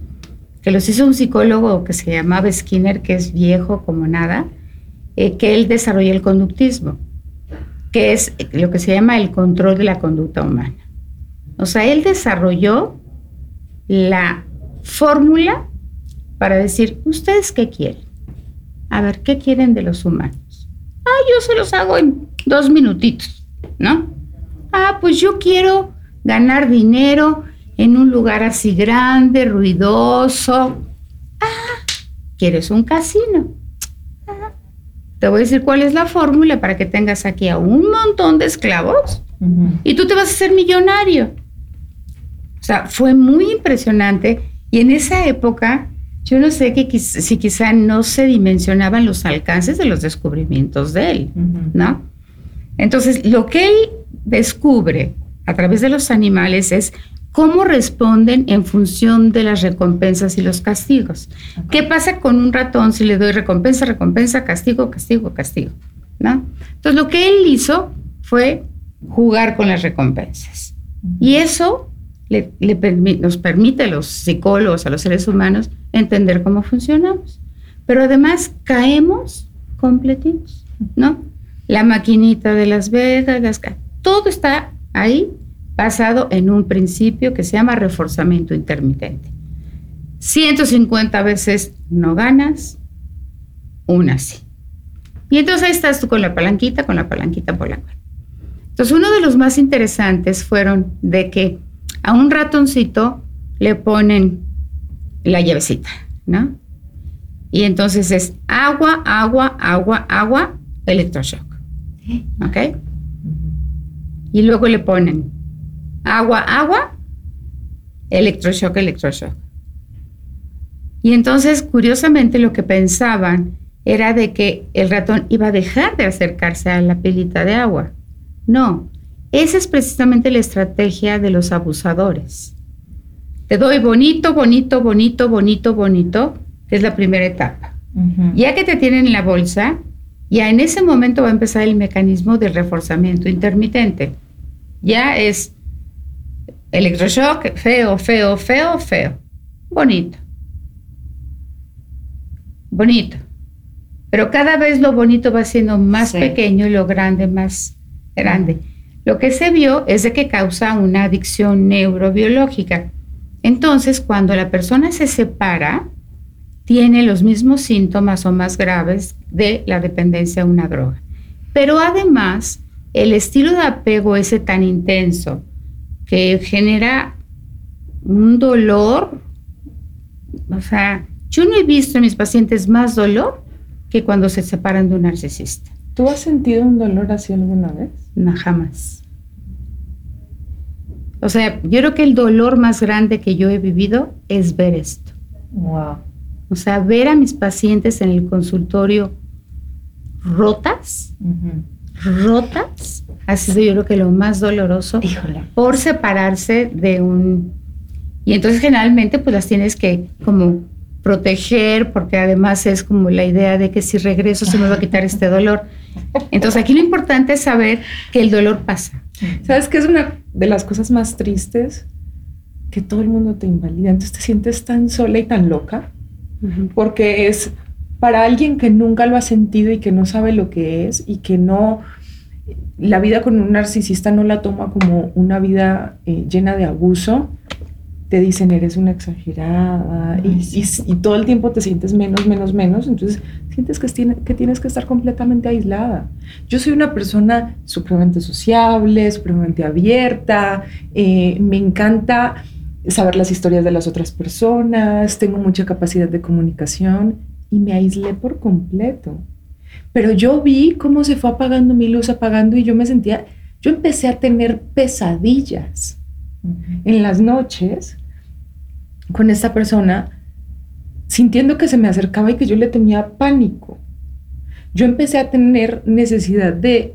que los hizo un psicólogo que se llamaba Skinner, que es viejo como nada, eh, que él desarrolló el conductismo, que es lo que se llama el control de la conducta humana. O sea, él desarrolló la fórmula para decir, ¿ustedes qué quieren? A ver, ¿qué quieren de los humanos? Ah, yo se los hago en dos minutitos, ¿no? Ah, pues yo quiero ganar dinero en un lugar así grande, ruidoso. Ah, ¿quieres un casino? Ah, te voy a decir cuál es la fórmula para que tengas aquí a un montón de esclavos y tú te vas a hacer millonario. O sea, fue muy impresionante y en esa época yo no sé que si quizá no se dimensionaban los alcances de los descubrimientos de él, ¿no? Entonces, lo que él descubre a través de los animales es cómo responden en función de las recompensas y los castigos. ¿Qué pasa con un ratón si le doy recompensa, recompensa, castigo, castigo, castigo? ¿no? Entonces, lo que él hizo fue jugar con las recompensas. Y eso le, nos permite a los psicólogos, a los seres humanos, entender cómo funcionamos. Pero además caemos completitos, ¿no? La maquinita de Las Vegas, todo está ahí basado en un principio que se llama reforzamiento intermitente. 150 veces no ganas, una sí. Y entonces ahí estás tú con la palanquita, con la palanquita por la cual. Entonces uno de los más interesantes fueron de que a un ratoncito le ponen la llavecita, ¿no? Y entonces es agua, agua, agua, agua, electroshock. ¿Ok? Y luego le ponen agua, agua, electroshock, electroshock. Y entonces, curiosamente, lo que pensaban era de que el ratón iba a dejar de acercarse a la pilita de agua. No, esa es precisamente la estrategia de los abusadores. Te doy bonito, bonito, bonito, bonito, bonito, que es la primera etapa. Ya que te tienen en la bolsa, ya en ese momento va a empezar el mecanismo de reforzamiento intermitente. Ya es electroshock, feo, feo, feo, feo. Bonito. Bonito. Pero cada vez lo bonito va siendo más pequeño y lo grande más grande. Lo que se vio es de que causa una adicción neurobiológica. Entonces, cuando la persona se separa, tiene los mismos síntomas o más graves de la dependencia a una droga. Pero además, el estilo de apego ese tan intenso que genera un dolor, o sea, yo no he visto en mis pacientes más dolor que cuando se separan de un narcisista. ¿Tú has sentido un dolor así alguna vez? No, jamás. O sea, yo creo que el dolor más grande que yo he vivido es ver esto. Wow. O sea, ver a mis pacientes en el consultorio rotas, rotas, ha sido yo creo que lo más doloroso Híjole. por separarse de un... Y entonces generalmente pues las tienes que como proteger, porque además es como la idea de que si regreso se me va a quitar este dolor. Entonces aquí lo importante es saber que el dolor pasa. ¿Sabes qué es una de las cosas más tristes? Que todo el mundo te invalida, entonces te sientes tan sola y tan loca, porque es para alguien que nunca lo ha sentido y que no sabe lo que es y que no, la vida con un narcisista no la toma como una vida eh, llena de abuso, te dicen eres una exagerada y, todo el tiempo te sientes menos, menos, menos, entonces sientes que, que tienes que estar completamente aislada. Yo soy una persona supremamente sociable, supremamente abierta, eh, me encanta saber las historias de las otras personas, tengo mucha capacidad de comunicación y me aislé por completo. Pero yo vi cómo se fue apagando mi luz, apagando y yo me sentía, yo empecé a tener pesadillas en las noches con esta persona sintiendo que se me acercaba y que yo le tenía pánico. Yo empecé a tener necesidad de,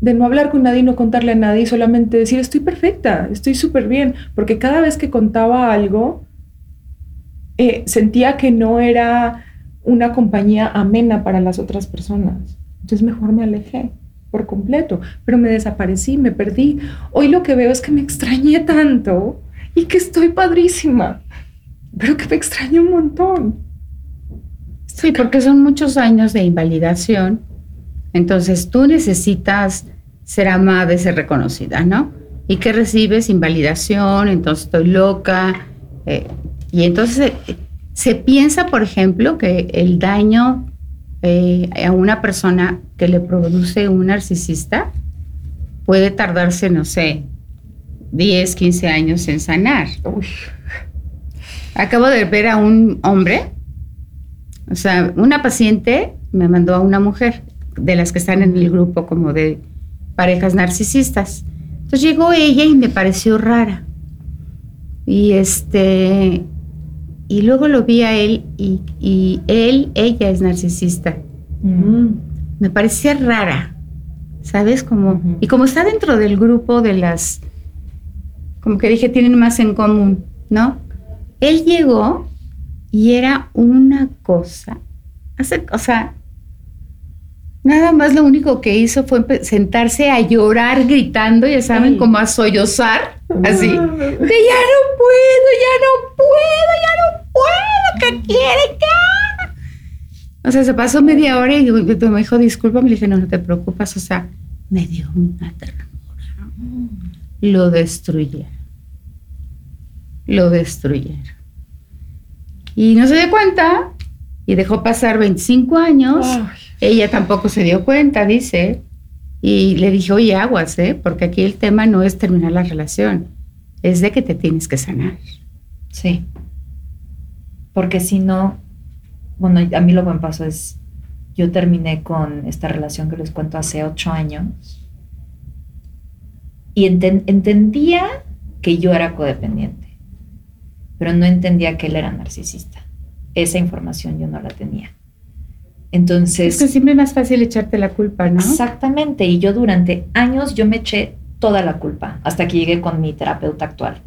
de no hablar con nadie, no contarle a nadie, solamente decir, estoy perfecta, estoy súper bien, porque cada vez que contaba algo, eh, sentía que no era una compañía amena para las otras personas. Entonces mejor me alejé por completo, pero me desaparecí, me perdí. Hoy lo que veo es que me extrañé tanto y que estoy padrísima, pero que me extraño un montón. Sí, porque son muchos años de invalidación. Entonces tú necesitas ser amada y ser reconocida, ¿no? Y que recibes invalidación, entonces estoy loca. Eh, y entonces eh, se piensa, por ejemplo, que el daño eh, a una persona que le produce un narcisista puede tardarse, no sé, 10, 15 años en sanar. Acabo de ver a un hombre, o sea, una paciente me mandó a una mujer de las que están en el grupo como de parejas narcisistas. Entonces llegó ella y me pareció rara. Y este, y luego lo vi a él y, él, ella es narcisista. Mm. Me parecía rara, ¿sabes? Como, Y como está dentro del grupo de las como que dije, tienen más en común, ¿no? Él llegó y era una cosa, o sea, nada más lo único que hizo fue sentarse a llorar gritando, ya saben, como a sollozar, así, de ya no puedo, ya no puedo, ya no puedo, ¿qué quiere que O sea, se pasó media hora y me dijo, disculpa, me dije, no, no te preocupes, o sea, me dio una ternura lo destruyeron. Lo destruyeron. Y no se dio cuenta y dejó pasar 25 años. Ella tampoco se dio cuenta, dice. Y le dije, oye, aguas, ¿eh? porque aquí el tema no es terminar la relación, es de que te tienes que sanar. Sí. Porque si no, bueno, a mí lo que me pasó es, yo terminé con esta relación que les cuento hace ocho años y entendía que yo era codependiente, pero no entendía que él era narcisista. Esa información yo no la tenía. Entonces... Es que siempre es más fácil echarte la culpa, ¿no? Exactamente. Y yo durante años yo me eché toda la culpa hasta que llegué con mi terapeuta actual.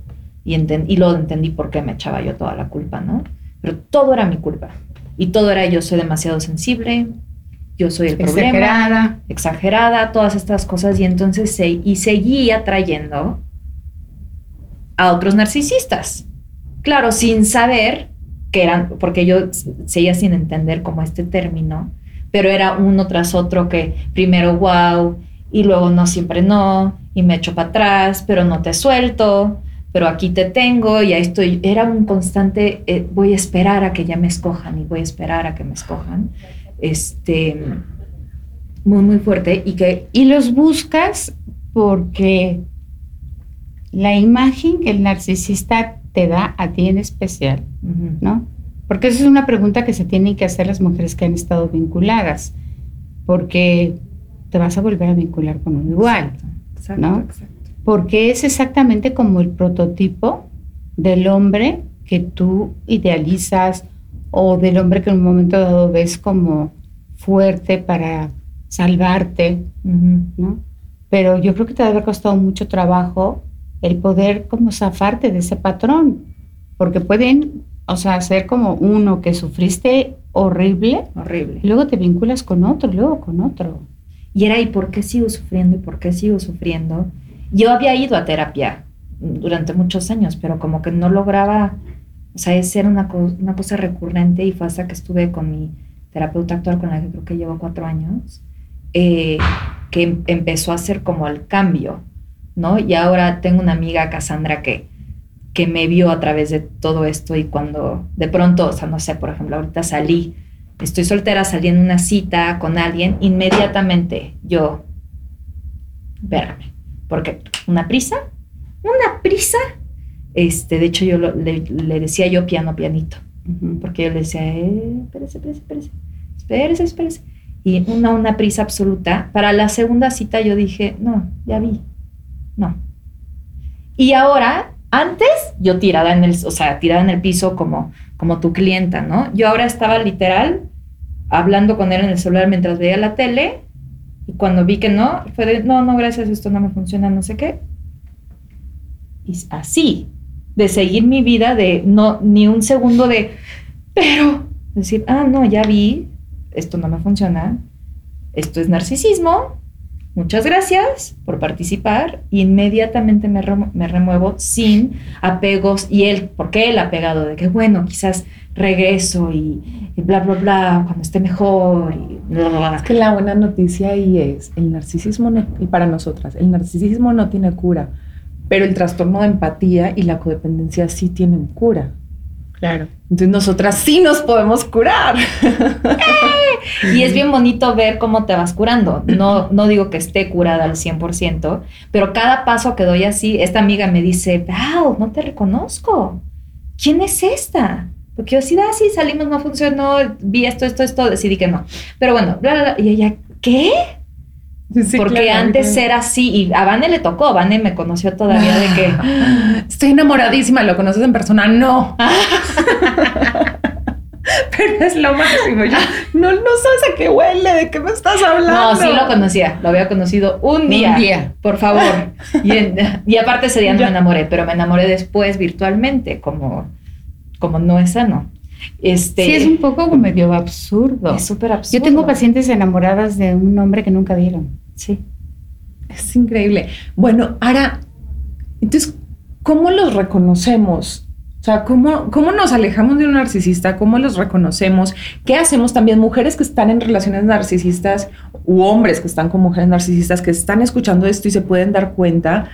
Y, y lo entendí por qué me echaba yo toda la culpa, ¿no? Pero todo era mi culpa. Y todo era yo soy demasiado sensible, yo soy el Exagerada. problema, exagerada, todas estas cosas. Y entonces se, y seguía atrayendo a otros narcisistas. Claro, sin saber que eran, porque yo seguía sin entender como este término, pero era uno tras otro que primero wow y luego no siempre no y me echo para atrás, pero no te suelto, pero aquí te tengo y ahí estoy. Era un constante, eh, voy a esperar a que ya me escojan y voy a esperar a que me escojan. Este, muy, muy fuerte y que... Y los buscas porque la imagen que el narcisista te da a ti en especial, ¿no? Porque esa es una pregunta que se tienen que hacer las mujeres que han estado vinculadas, porque te vas a volver a vincular con un igual, Exacto, ¿no? exacto. Porque es exactamente como el prototipo del hombre que tú idealizas o del hombre que en un momento dado ves como fuerte para salvarte, Ujú. ¿no? Pero yo creo que te haber costado mucho trabajo el poder como zafarte de ese patrón, porque pueden, o sea, ser como uno que sufriste horrible Horrible. y luego te vinculas con otro, luego con otro. Y era, ¿y por qué sigo sufriendo? ¿Y por qué sigo sufriendo? Yo había ido a terapia durante muchos años, pero como que no lograba, o sea, es era una, co- una cosa recurrente y fue hasta que estuve con mi terapeuta actual, con la que creo que llevo cuatro años, eh, que em- empezó a hacer como el cambio, ¿no? Y ahora tengo una amiga, Cassandra, que, que me vio a través de todo esto y cuando de pronto, o sea, no sé, por ejemplo, ahorita salí estoy soltera, salí en una cita con alguien, inmediatamente yo, espérame, porque una prisa, una prisa, este, de hecho yo lo- le, le decía yo piano, pianito, porque yo le decía, eh, espérese, espérese, espérese, espérese, espérese, y una, una prisa absoluta. Para la segunda cita yo dije, no, ya vi, no. Y ahora, antes yo tirada en el, o sea, tirada en el piso como, como tu clienta, ¿no? Yo ahora estaba literal hablando con él en el celular mientras veía la tele y cuando vi que no, fue de, no, no, gracias, esto no me funciona, no sé qué. Y así, de seguir mi vida, de no, ni un segundo de, pero, decir, ah, no, ya vi, esto no me funciona, esto es narcisismo, muchas gracias por participar, inmediatamente me, me remuevo sin apegos y él, ¿por qué el apegado? De que, bueno, quizás regreso y, y bla, bla, bla, cuando esté mejor y bla, bla, bla. Es que la buena noticia ahí es, el narcisismo, no- y para nosotras, el narcisismo no tiene cura, pero el trastorno de empatía y la codependencia sí tienen cura. Claro. Entonces nosotras sí nos podemos curar. Y es bien bonito ver cómo te vas curando. No, no digo que esté curada al 100%, pero cada paso que doy así, esta amiga me dice, wow, no te reconozco. ¿Quién es esta? Porque yo así, ah, sí, salimos, no funcionó, vi esto, esto, esto, decidí que no. Pero bueno, bla, bla, bla. Y ella, ¿qué? Sí, Porque claro, antes claro. era así y a Vane le tocó, Vane me conoció todavía de que... Estoy enamoradísima, ¿lo conoces en persona? No. Pero es lo máximo. Yo, no, no sabes a qué huele, de qué me estás hablando. No, sí lo conocía, lo había conocido un día. día. Por favor. Y, en- y aparte ese día no me enamoré, pero me enamoré después virtualmente, como, como no es sano. Este, Sí, es un poco como medio absurdo. es súper absurdo. Yo tengo pacientes enamoradas de un hombre que nunca vieron. Sí. Es increíble. Bueno, ahora, entonces, ¿cómo los reconocemos? O sea, ¿cómo, ¿cómo nos alejamos de un narcisista? ¿Cómo los reconocemos? ¿Qué hacemos también mujeres que están en relaciones narcisistas u hombres que están con mujeres narcisistas que están escuchando esto y se pueden dar cuenta?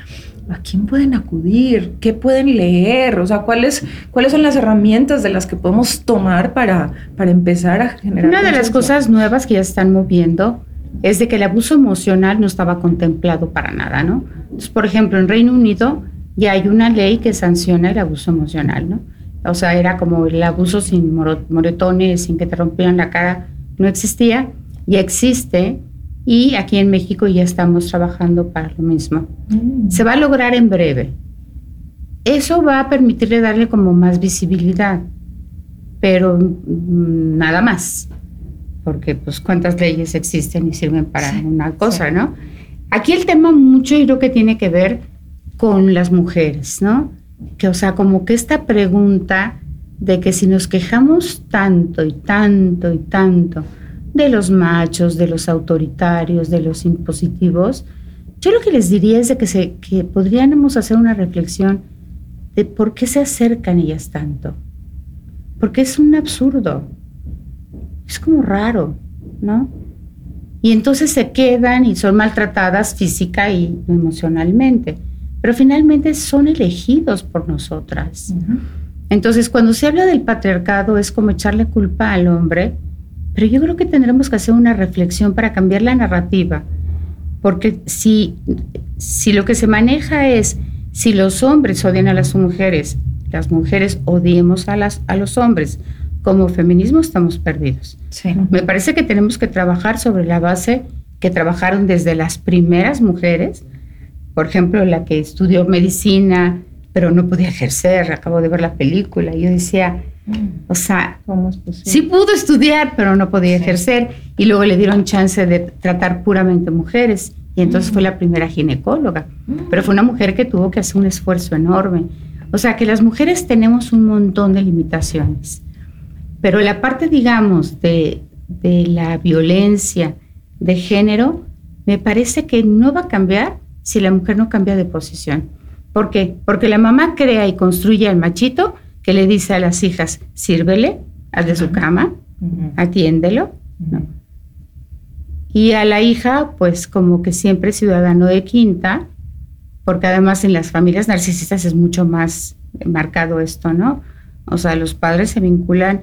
¿A quién pueden acudir? ¿Qué pueden leer? O sea, ¿cuáles, cuáles son las herramientas de las que podemos tomar para, para empezar a generar? Una de las cosas nuevas que ya están moviendo es de que el abuso emocional no estaba contemplado para nada, ¿no? Entonces, por ejemplo, en Reino Unido ya hay una ley que sanciona el abuso emocional, ¿no? O sea, era como el abuso sin moretones, sin que te rompieran la cara, no existía, ya existe y aquí en México ya estamos trabajando para lo mismo. Mm. Se va a lograr en breve. Eso va a permitirle darle como más visibilidad, pero mm, nada más, porque pues cuántas leyes existen y sirven para Sí, una cosa, sí. ¿no? Aquí el tema mucho yo creo que tiene que ver con las mujeres, ¿no? Que o sea, como que esta pregunta de que si nos quejamos tanto y tanto y tanto de los machos, de los autoritarios, de los impositivos, yo lo que les diría es de que, se, que podríamos hacer una reflexión de por qué se acercan ellas tanto. Porque es un absurdo. Es como raro, ¿no? Y entonces se quedan y son maltratadas física y emocionalmente. Pero finalmente son elegidos por nosotras. Entonces, cuando se habla del patriarcado es como echarle culpa al hombre, pero yo creo que tendremos que hacer una reflexión para cambiar la narrativa porque si, si lo que se maneja es si los hombres odian a las mujeres, las mujeres odiemos a, las, a los hombres, como feminismo estamos perdidos. Me parece que tenemos que trabajar sobre la base que trabajaron desde las primeras mujeres, por ejemplo, la que estudió medicina, pero no podía ejercer, acabo de ver la película, y yo decía, o sea, sí pudo estudiar, pero no podía ejercer. Y luego le dieron chance de tratar puramente mujeres. Y entonces fue la primera ginecóloga. Pero fue una mujer que tuvo que hacer un esfuerzo enorme. O sea, que las mujeres tenemos un montón de limitaciones. Pero la parte, digamos, de, de la violencia de género, me parece que no va a cambiar si la mujer no cambia de posición. ¿Por qué? Porque la mamá crea y construye al machito que le dice a las hijas, sírvele, haz de su cama, atiéndelo. Y a la hija, pues como que siempre ciudadano de quinta, porque además en las familias narcisistas es mucho más marcado esto, ¿no? O sea, los padres se vinculan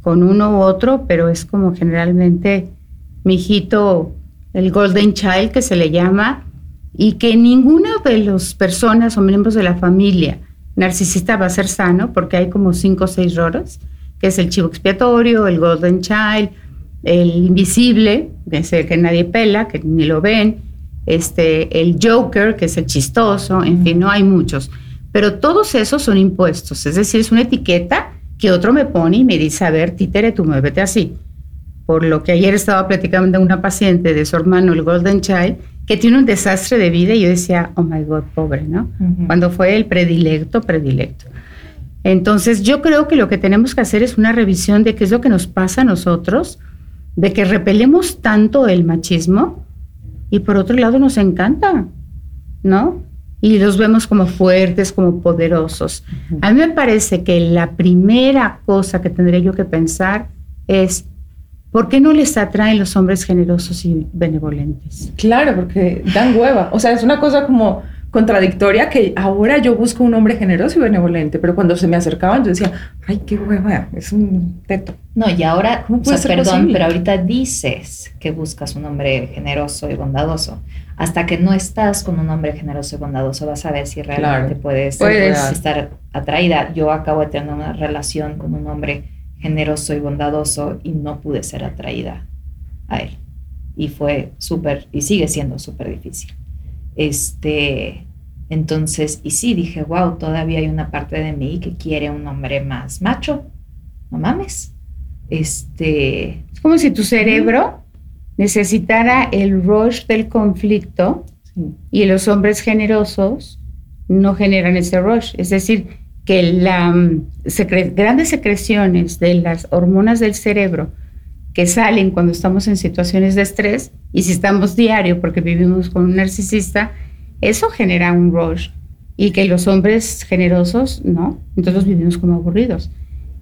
con uno u otro, pero es como generalmente mi hijito, el golden child que se le llama, y que ninguna de las personas o miembros de la familia narcisista va a ser sano porque hay como cinco o seis roles, que es el chivo expiatorio, el golden child, el invisible, que es el que nadie pela, que ni lo ven, este, el joker, que es el chistoso, en fin, no hay muchos. Pero todos esos son impuestos, es decir, es una etiqueta que otro me pone y me dice, a ver, títere, tú muévete así. Por lo que ayer estaba platicando de una paciente de su hermano, el Golden Child, que tiene un desastre de vida y yo decía, oh my God, pobre, ¿no? Cuando fue el predilecto, predilecto. Entonces yo creo que lo que tenemos que hacer es una revisión de qué es lo que nos pasa a nosotros, de que repelemos tanto el machismo y por otro lado nos encanta, ¿no? Y los vemos como fuertes, como poderosos. A mí me parece que la primera cosa que tendría yo que pensar es ¿Por qué no les atraen los hombres generosos y benevolentes? Claro, porque dan hueva. O sea, es una cosa como contradictoria que ahora yo busco un hombre generoso y benevolente, pero cuando se me acercaban yo decía, ay, qué hueva, es un teto. No, y ahora, o sea, perdón, pero ahorita dices que buscas un hombre generoso y bondadoso. Hasta que no estás con un hombre generoso y bondadoso, vas a ver si realmente puedes, puedes estar atraída. Yo acabo de tener una relación con un hombre generoso y bondadoso y no pude ser atraída a él. Y fue súper, y sigue siendo súper difícil. Este, entonces, y sí, dije, wow, todavía hay una parte de mí que quiere un hombre más macho. No mames. Este. Es como si tu cerebro necesitara el rush del conflicto y los hombres generosos no generan ese rush. Es decir, que las mm, grandes secreciones de las hormonas del cerebro que salen cuando estamos en situaciones de estrés y si estamos diario porque vivimos con un narcisista, eso genera un rush y que los hombres generosos, ¿no? Entonces vivimos como aburridos.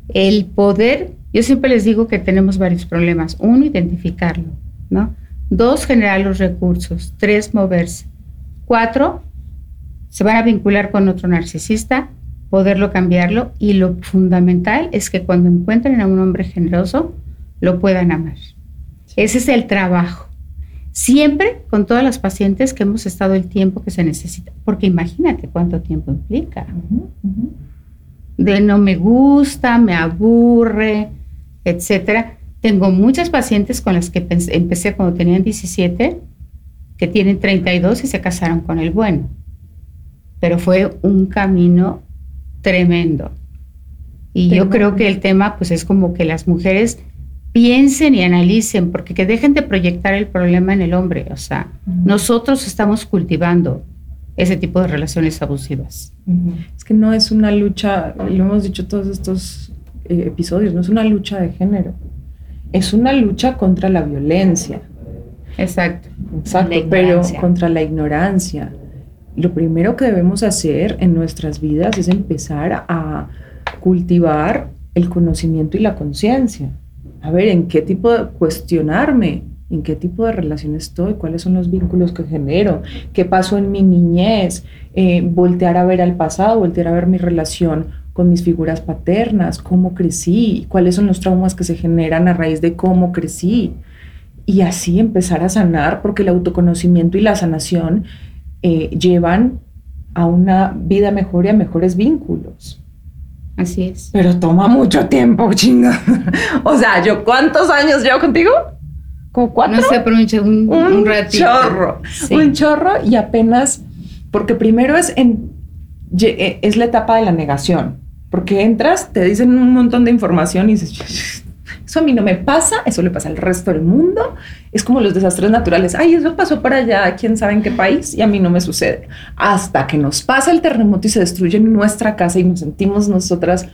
El poder, yo siempre les digo que tenemos varios problemas. Uno, identificarlo, ¿no? Dos, generar los recursos. Tres, moverse. Cuatro, se van a vincular con otro narcisista poderlo cambiarlo y lo fundamental es que cuando encuentren a un hombre generoso, lo puedan amar. Ese es el trabajo. Siempre con todas las pacientes que hemos estado el tiempo que se necesita, porque imagínate cuánto tiempo implica. De no me gusta, me aburre, etcétera. Tengo muchas pacientes con las que empecé cuando tenían 17, que tienen 32 y se casaron con el bueno. Pero fue un camino tremendo. Y yo creo que el tema pues es como que las mujeres piensen y analicen, porque que dejen de proyectar el problema en el hombre. O sea, nosotros estamos cultivando ese tipo de relaciones abusivas. Es que no es una lucha, lo hemos dicho todos estos eh, episodios, no es una lucha de género, es una lucha contra la violencia. Exacto. Exacto, pero contra la ignorancia. Lo primero que debemos hacer en nuestras vidas es empezar a cultivar el conocimiento y la conciencia. A ver, ¿en qué tipo de cuestionarme? ¿En qué tipo de relación estoy? ¿Cuáles son los vínculos que genero? ¿Qué pasó en mi niñez? Eh, voltear a ver al pasado, voltear a ver mi relación con mis figuras paternas, cómo crecí, cuáles son los traumas que se generan a raíz de cómo crecí. Y así empezar a sanar, porque el autoconocimiento y la sanación eh, llevan a una vida mejor y a mejores vínculos. Así es. Pero toma mucho tiempo, chinga. o sea, ¿yo cuántos años llevo contigo? ¿Como cuatro? No sé, pero un, un, un ratito. chorro. Un chorro y apenas, porque primero es, en, eh, es la etapa de la negación. Porque entras, te dicen un montón de información y dices, eso a mí no me pasa, eso le pasa al resto del mundo. Es como los desastres naturales. Ay, eso pasó para allá, quién sabe en qué país, y a mí no me sucede. Hasta que nos pasa el terremoto y se destruye nuestra casa y nos sentimos nosotras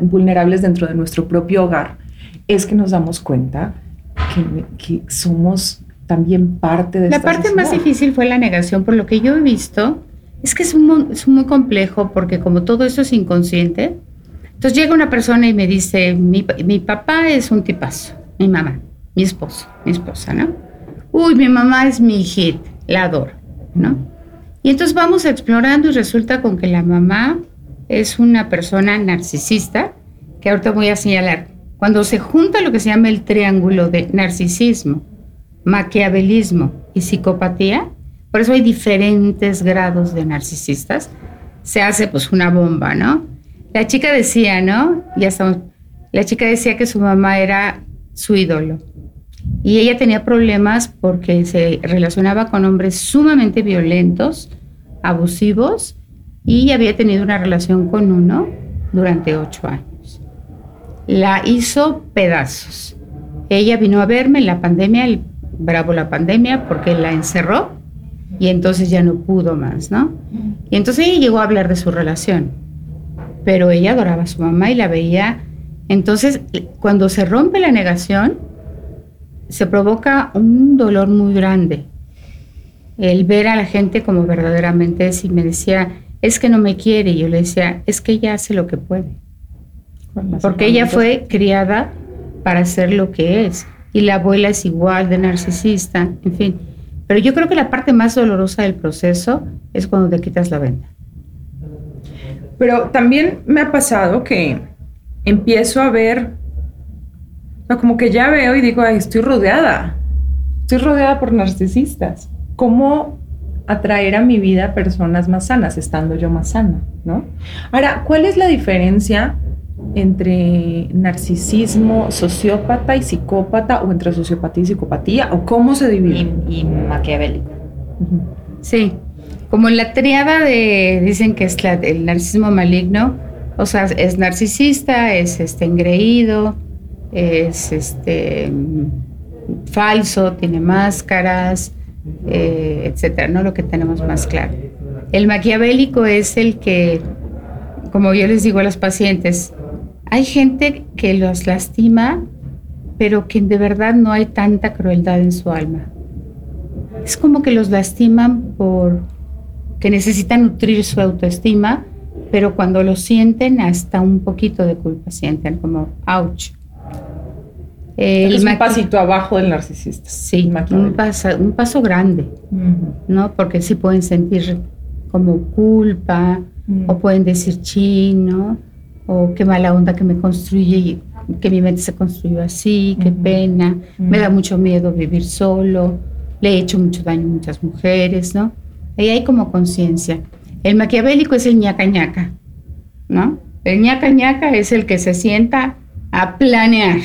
vulnerables dentro de nuestro propio hogar, es que nos damos cuenta que, somos también parte de La parte más difícil fue la negación, por lo que yo he visto. Es que es, es muy complejo porque como todo eso es inconsciente, entonces llega una persona y me dice, mi, papá es un tipazo, mi mamá, mi esposo, mi esposa, ¿no? Uy, mi mamá es mi hit, la adoro, ¿no? Y entonces vamos explorando y resulta con que la mamá es una persona narcisista, que ahorita voy a señalar. Cuando se junta lo que se llama el triángulo de narcisismo, maquiavelismo y psicopatía, por eso hay diferentes grados de narcisistas, se hace pues una bomba, ¿no? La chica decía, ¿no? Ya estamos. La chica decía que su mamá era su ídolo. Y ella tenía problemas porque se relacionaba con hombres sumamente violentos, abusivos, y había tenido una relación con uno durante ocho años. La hizo pedazos. Ella vino a verme en la pandemia, bravo la pandemia, porque la encerró y entonces ya no pudo más, ¿no? Y entonces ella llegó a hablar de su relación pero ella adoraba a su mamá y la veía. Entonces, cuando se rompe la negación, se provoca un dolor muy grande. El ver a la gente como verdaderamente es y me decía, es que no me quiere. Y yo le decía, es que ella hace lo que puede. Porque ella fue criada para ser lo que es. Y la abuela es igual de narcisista, en fin. Pero yo creo que la parte más dolorosa del proceso es cuando te quitas la venda. Pero también me ha pasado que empiezo a ver, como que ya veo y digo, estoy rodeada, estoy rodeada por narcisistas. ¿Cómo atraer a mi vida personas más sanas, estando yo más sana, ¿no? Ahora, ¿cuál es la diferencia entre narcisismo, sociópata y psicópata o entre sociopatía y psicopatía o cómo se divide? Y, maquiavélico. Sí, como la triada de, dicen que es el narcisismo maligno, o sea, es narcisista, es este, engreído, es este, falso, tiene máscaras, eh, etcétera, ¿no? Lo que tenemos más claro. El maquiavélico es el que, como yo les digo a los pacientes, hay gente que los lastima, pero que de verdad no hay tanta crueldad en su alma. Es como que los lastiman por que necesitan nutrir su autoestima, pero cuando lo sienten hasta un poquito de culpa sienten como ouch. es un pasito abajo del narcisista. Sí, un paso, un paso grande, ¿no? Porque sí pueden sentir como culpa, o pueden decir chino, o qué mala onda que me construye, que mi mente se construyó así, qué pena, me da mucho miedo vivir solo, le he hecho mucho daño a muchas mujeres, ¿no? Ahí hay como conciencia. El maquiavélico es el ñaca ñaca, ¿no? El ñaca ñaca es el que se sienta a planear.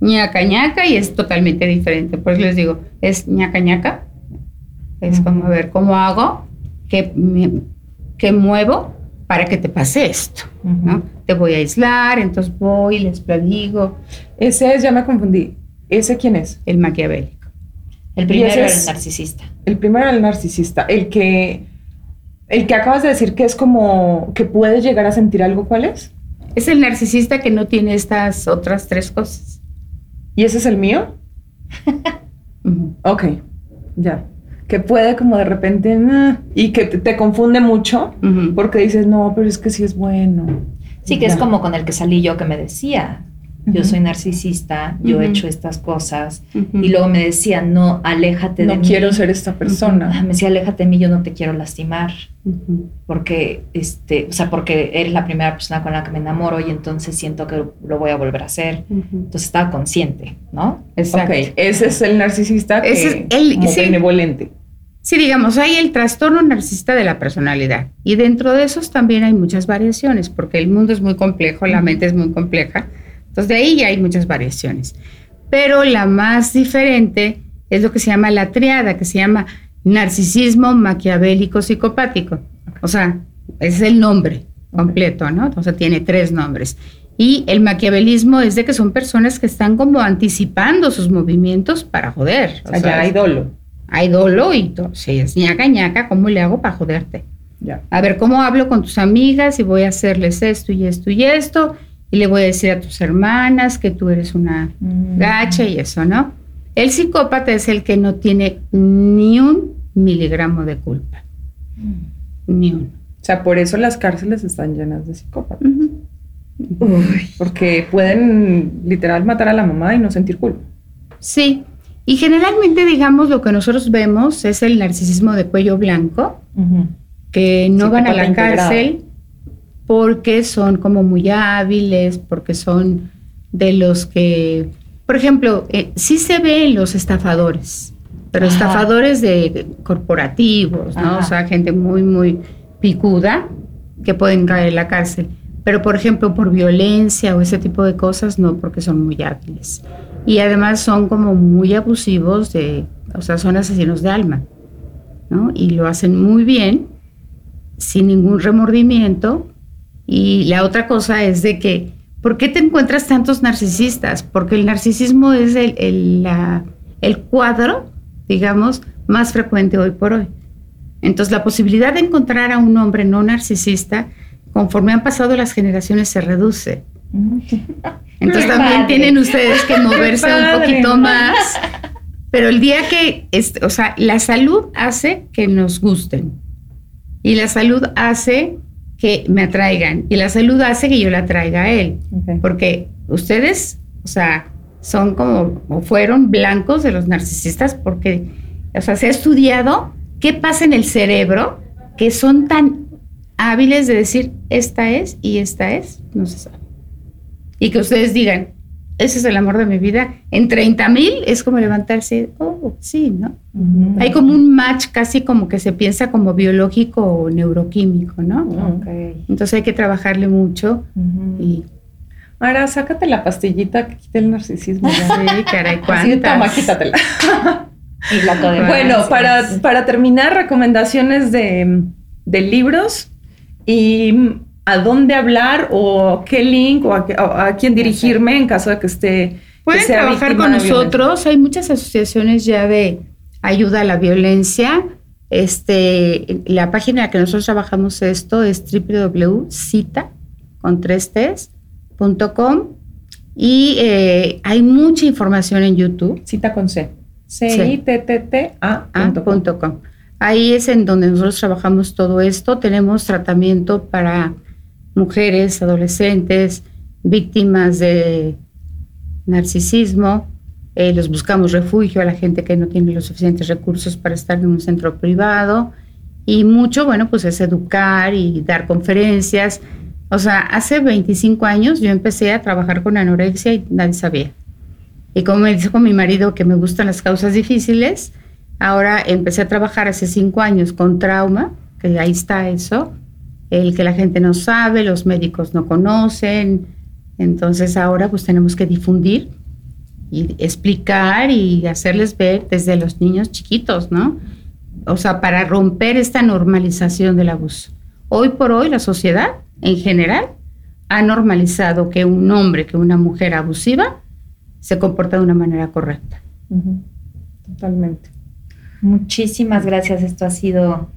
ñaca ñaca y es totalmente diferente. Por eso les digo, es ñaca ñaca. Es como, a ver, ¿cómo hago? ¿Qué, qué muevo para que te pase esto? ¿no? Te voy a aislar, entonces voy, les platico. Ese es, ya me confundí. ¿Ese quién es? El maquiavélico. El primero era el narcisista. El primero era el narcisista, el que El que acabas de decir que es como que puedes llegar a sentir algo, ¿cuál es? Es el narcisista que no tiene estas otras tres cosas. ¿Y ese es el mío? ok, ya. Que puede como de repente, y que te, confunde mucho porque dices, no, pero es que sí es bueno. Sí, que es como con el que salí yo que me decía, yo soy narcisista, yo he hecho estas cosas. Y luego me decía, no, aléjate de mí. No quiero ser esta persona. Me decía, aléjate de mí, yo no te quiero lastimar. Porque, este, o sea, porque eres la primera persona con la que me enamoro y entonces siento que lo voy a volver a hacer. Entonces estaba consciente, ¿no? Exacto. ese es el narcisista que, es el, como benevolente. Sí, digamos, hay el trastorno narcisista de la personalidad y dentro de esos también hay muchas variaciones porque el mundo es muy complejo, la mente es muy compleja entonces, de ahí ya hay muchas variaciones. Pero la más diferente es lo que se llama la triada, que se llama narcisismo maquiavélico psicopático. O sea, es el nombre completo, ¿no? O sea, tiene tres nombres. Y el maquiavelismo es de que son personas que están como anticipando sus movimientos para joder. O, sea, ya hay dolo. Hay dolo y todo. Si es ñaca, ñaca, ¿cómo le hago para joderte? Ya. A ver, ¿cómo hablo con tus amigas y voy a hacerles esto y esto y esto? Y le voy a decir a tus hermanas que tú eres una mm. gacha y eso, ¿no? El psicópata es el que no tiene ni un miligramo de culpa. Ni uno. O sea, por eso las cárceles están llenas de psicópatas. Porque pueden literal matar a la mamá y no sentir culpa. Sí. Y generalmente, digamos, lo que nosotros vemos es el narcisismo de cuello blanco, que no van a la cárcel porque son como muy hábiles, porque son de los que, por ejemplo, eh, sí se ve en los estafadores, pero estafadores de corporativos, ¿no? O sea, gente muy, muy picuda que pueden caer en la cárcel. Pero, por ejemplo, por violencia o ese tipo de cosas, no, porque son muy hábiles. Y además son como muy abusivos de, o sea, son asesinos de alma, ¿no? Y lo hacen muy bien, sin ningún remordimiento, y la otra cosa es de que, ¿por qué te encuentras tantos narcisistas? Porque el narcisismo es el, el, el cuadro, digamos, más frecuente hoy por hoy. Entonces, la posibilidad de encontrar a un hombre no narcisista, conforme han pasado las generaciones, se reduce. Entonces, también tienen ustedes que moverse un poquito más. Pero el día que, o sea, la salud hace que nos gusten. Y la salud hace que me atraigan y la salud hace que yo la traiga a él. Porque ustedes, o sea, son como, o fueron blancos de los narcisistas porque, o sea, se ha estudiado qué pasa en el cerebro que son tan hábiles de decir esta es y esta es, no se sabe. Y que ustedes digan, ese es el amor de mi vida, en 30 mil es como levantarse, oh, sí, ¿no? Hay como un match casi como que se piensa como biológico o neuroquímico, ¿no? Entonces hay que trabajarle mucho y... Ahora, sácate la pastillita que quite el narcisismo. Sí, caray, Así toma, quítatela. y la bueno, para, para terminar, recomendaciones de, de libros y a dónde hablar o qué link o a, quién dirigirme en caso de que esté. Pueden trabajar con nosotros. Hay muchas asociaciones ya de ayuda a la violencia. Este, la página en la que nosotros trabajamos esto es www.cita con tres y eh, hay mucha información en YouTube. Cita con C. C-I-T-T-T-A.com. Ahí es en donde nosotros trabajamos todo esto. Tenemos tratamiento para mujeres, adolescentes, víctimas de narcisismo. Eh, los buscamos refugio a la gente que no tiene los suficientes recursos para estar en un centro privado. Y mucho, bueno, pues es educar y dar conferencias. O sea, hace 25 años yo empecé a trabajar con anorexia y nadie sabía. Y como me dijo mi marido que me gustan las causas difíciles, ahora empecé a trabajar hace cinco años con trauma, que ahí está eso, el que la gente no sabe, los médicos no conocen. Entonces ahora pues tenemos que difundir y explicar y hacerles ver desde los niños chiquitos, ¿no? O sea, para romper esta normalización del abuso. Hoy por hoy la sociedad en general ha normalizado que un hombre, que una mujer abusiva se comporta de una manera correcta. Totalmente. Muchísimas gracias. Esto ha sido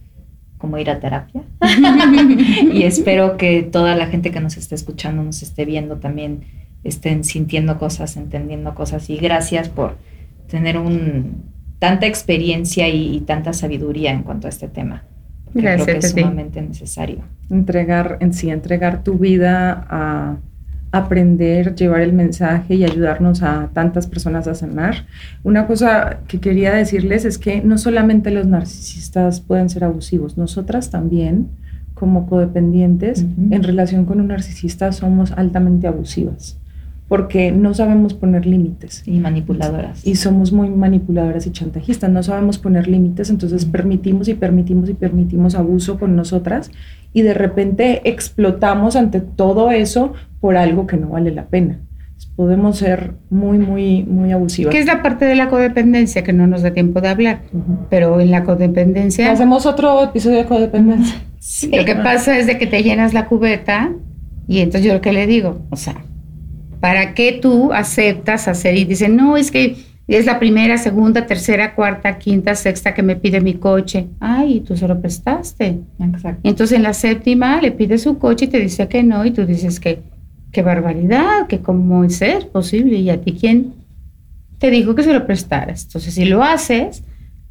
como ir a terapia. y espero que toda la gente que nos esté escuchando, nos esté viendo también, estén sintiendo cosas, entendiendo cosas. Y gracias por tener un, tanta experiencia y, tanta sabiduría en cuanto a este tema. Gracias, creo que es sumamente necesario. Entregar, en sí, entregar tu vida a aprender, llevar el mensaje y ayudarnos a tantas personas a sanar. Una cosa que quería decirles es que no solamente los narcisistas pueden ser abusivos, nosotras también, como codependientes, en relación con un narcisista somos altamente abusivas porque no sabemos poner límites. Y manipuladoras. Y somos muy manipuladoras y chantajistas, no sabemos poner límites, entonces permitimos y permitimos y permitimos abuso con nosotras y de repente explotamos ante todo eso por algo que no vale la pena. podemos ser muy, muy, muy abusivas. ¿Qué es la parte de la codependencia que no nos da tiempo de hablar? Pero en la codependencia... Hacemos otro episodio de codependencia. Lo que pasa es de que te llenas la cubeta y entonces yo lo que le digo, o sea, ¿Para qué tú aceptas hacer y dices, no, es que es la primera, segunda, tercera, cuarta, quinta, sexta que me pide mi coche? Ay, tú se lo prestaste. Exacto. Entonces en la séptima le pide su coche y te dice que no y tú dices que qué barbaridad, que cómo es ser posible y a ti quién te dijo que se lo prestaras. Entonces si lo haces,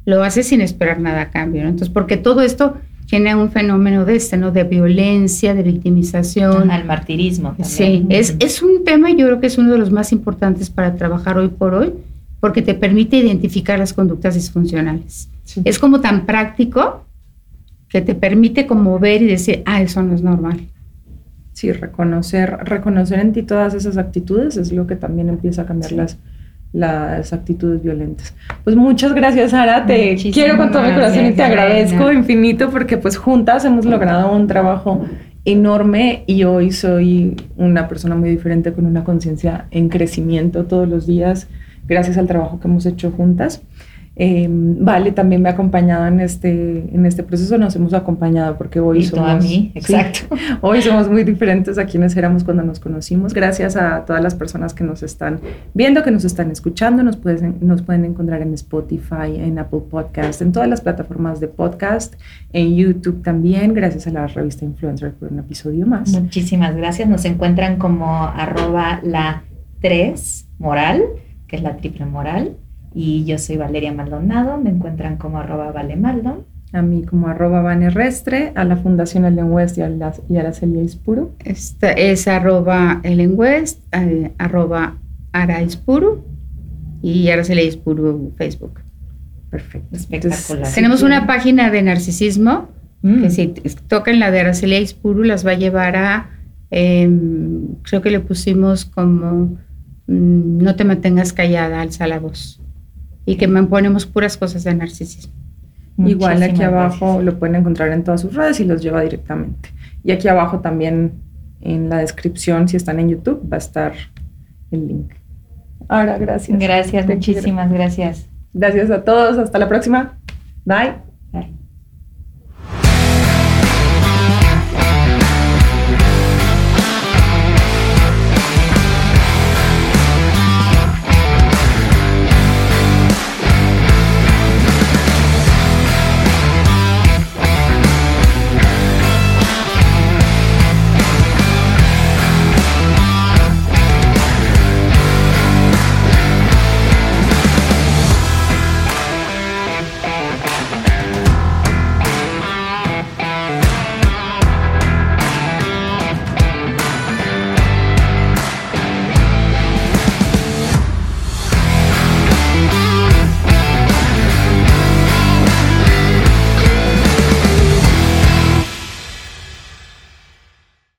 lo haces sin esperar nada a cambio. Entonces porque todo esto tiene un fenómeno de este, ¿no? De violencia, de victimización. Al martirismo. También. Sí, es, es un tema, yo creo que es uno de los más importantes para trabajar hoy por hoy, porque te permite identificar las conductas disfuncionales. Es como tan práctico que te permite como ver y decir, ah, eso no es normal. Sí, reconocer, reconocer en ti todas esas actitudes es lo que también empieza a cambiar las, las actitudes violentas. Pues muchas gracias, Sara. Te quiero con todo mi corazón y te agradezco infinito porque pues juntas hemos logrado un trabajo enorme y hoy soy una persona muy diferente con una conciencia en crecimiento todos los días gracias al trabajo que hemos hecho juntas. Em, vale, también me ha acompañado en este, en este proceso, nos hemos acompañado porque hoy somos... A mí, exacto. hoy somos muy diferentes a quienes éramos cuando nos conocimos. Gracias a todas las personas que nos están viendo, que nos están escuchando. Nos pueden, nos pueden encontrar en Spotify, en Apple Podcast, en todas las plataformas de podcast, en YouTube también. Gracias a la revista Influencer por un episodio más. Muchísimas gracias. Nos encuentran como arroba la 3 moral, que es la triple moral y yo soy Valeria Maldonado, me encuentran como arroba valemaldon. A mí como arroba vanerrestre, a la Fundación Ellen West y a, la, y a Araceli Ispuro. Esta es arroba Ellen West, eh, arroba Ara Ispuro y Araceli Ispuro Facebook. Perfecto. Espectacular. tenemos una página de narcisismo que mm. si tocan la de Araceli Ispuro las va a llevar a, em, creo que le pusimos como mm, no te mantengas callada, alza la voz y que me ponemos puras cosas de narcisismo. Igual aquí abajo lo pueden encontrar en todas sus redes y los lleva directamente. Y aquí abajo también en la descripción, si están en YouTube, va a estar el link. Ahora, gracias. Gracias, muchísimas gracias. Gracias a todos. Hasta la próxima. Bye.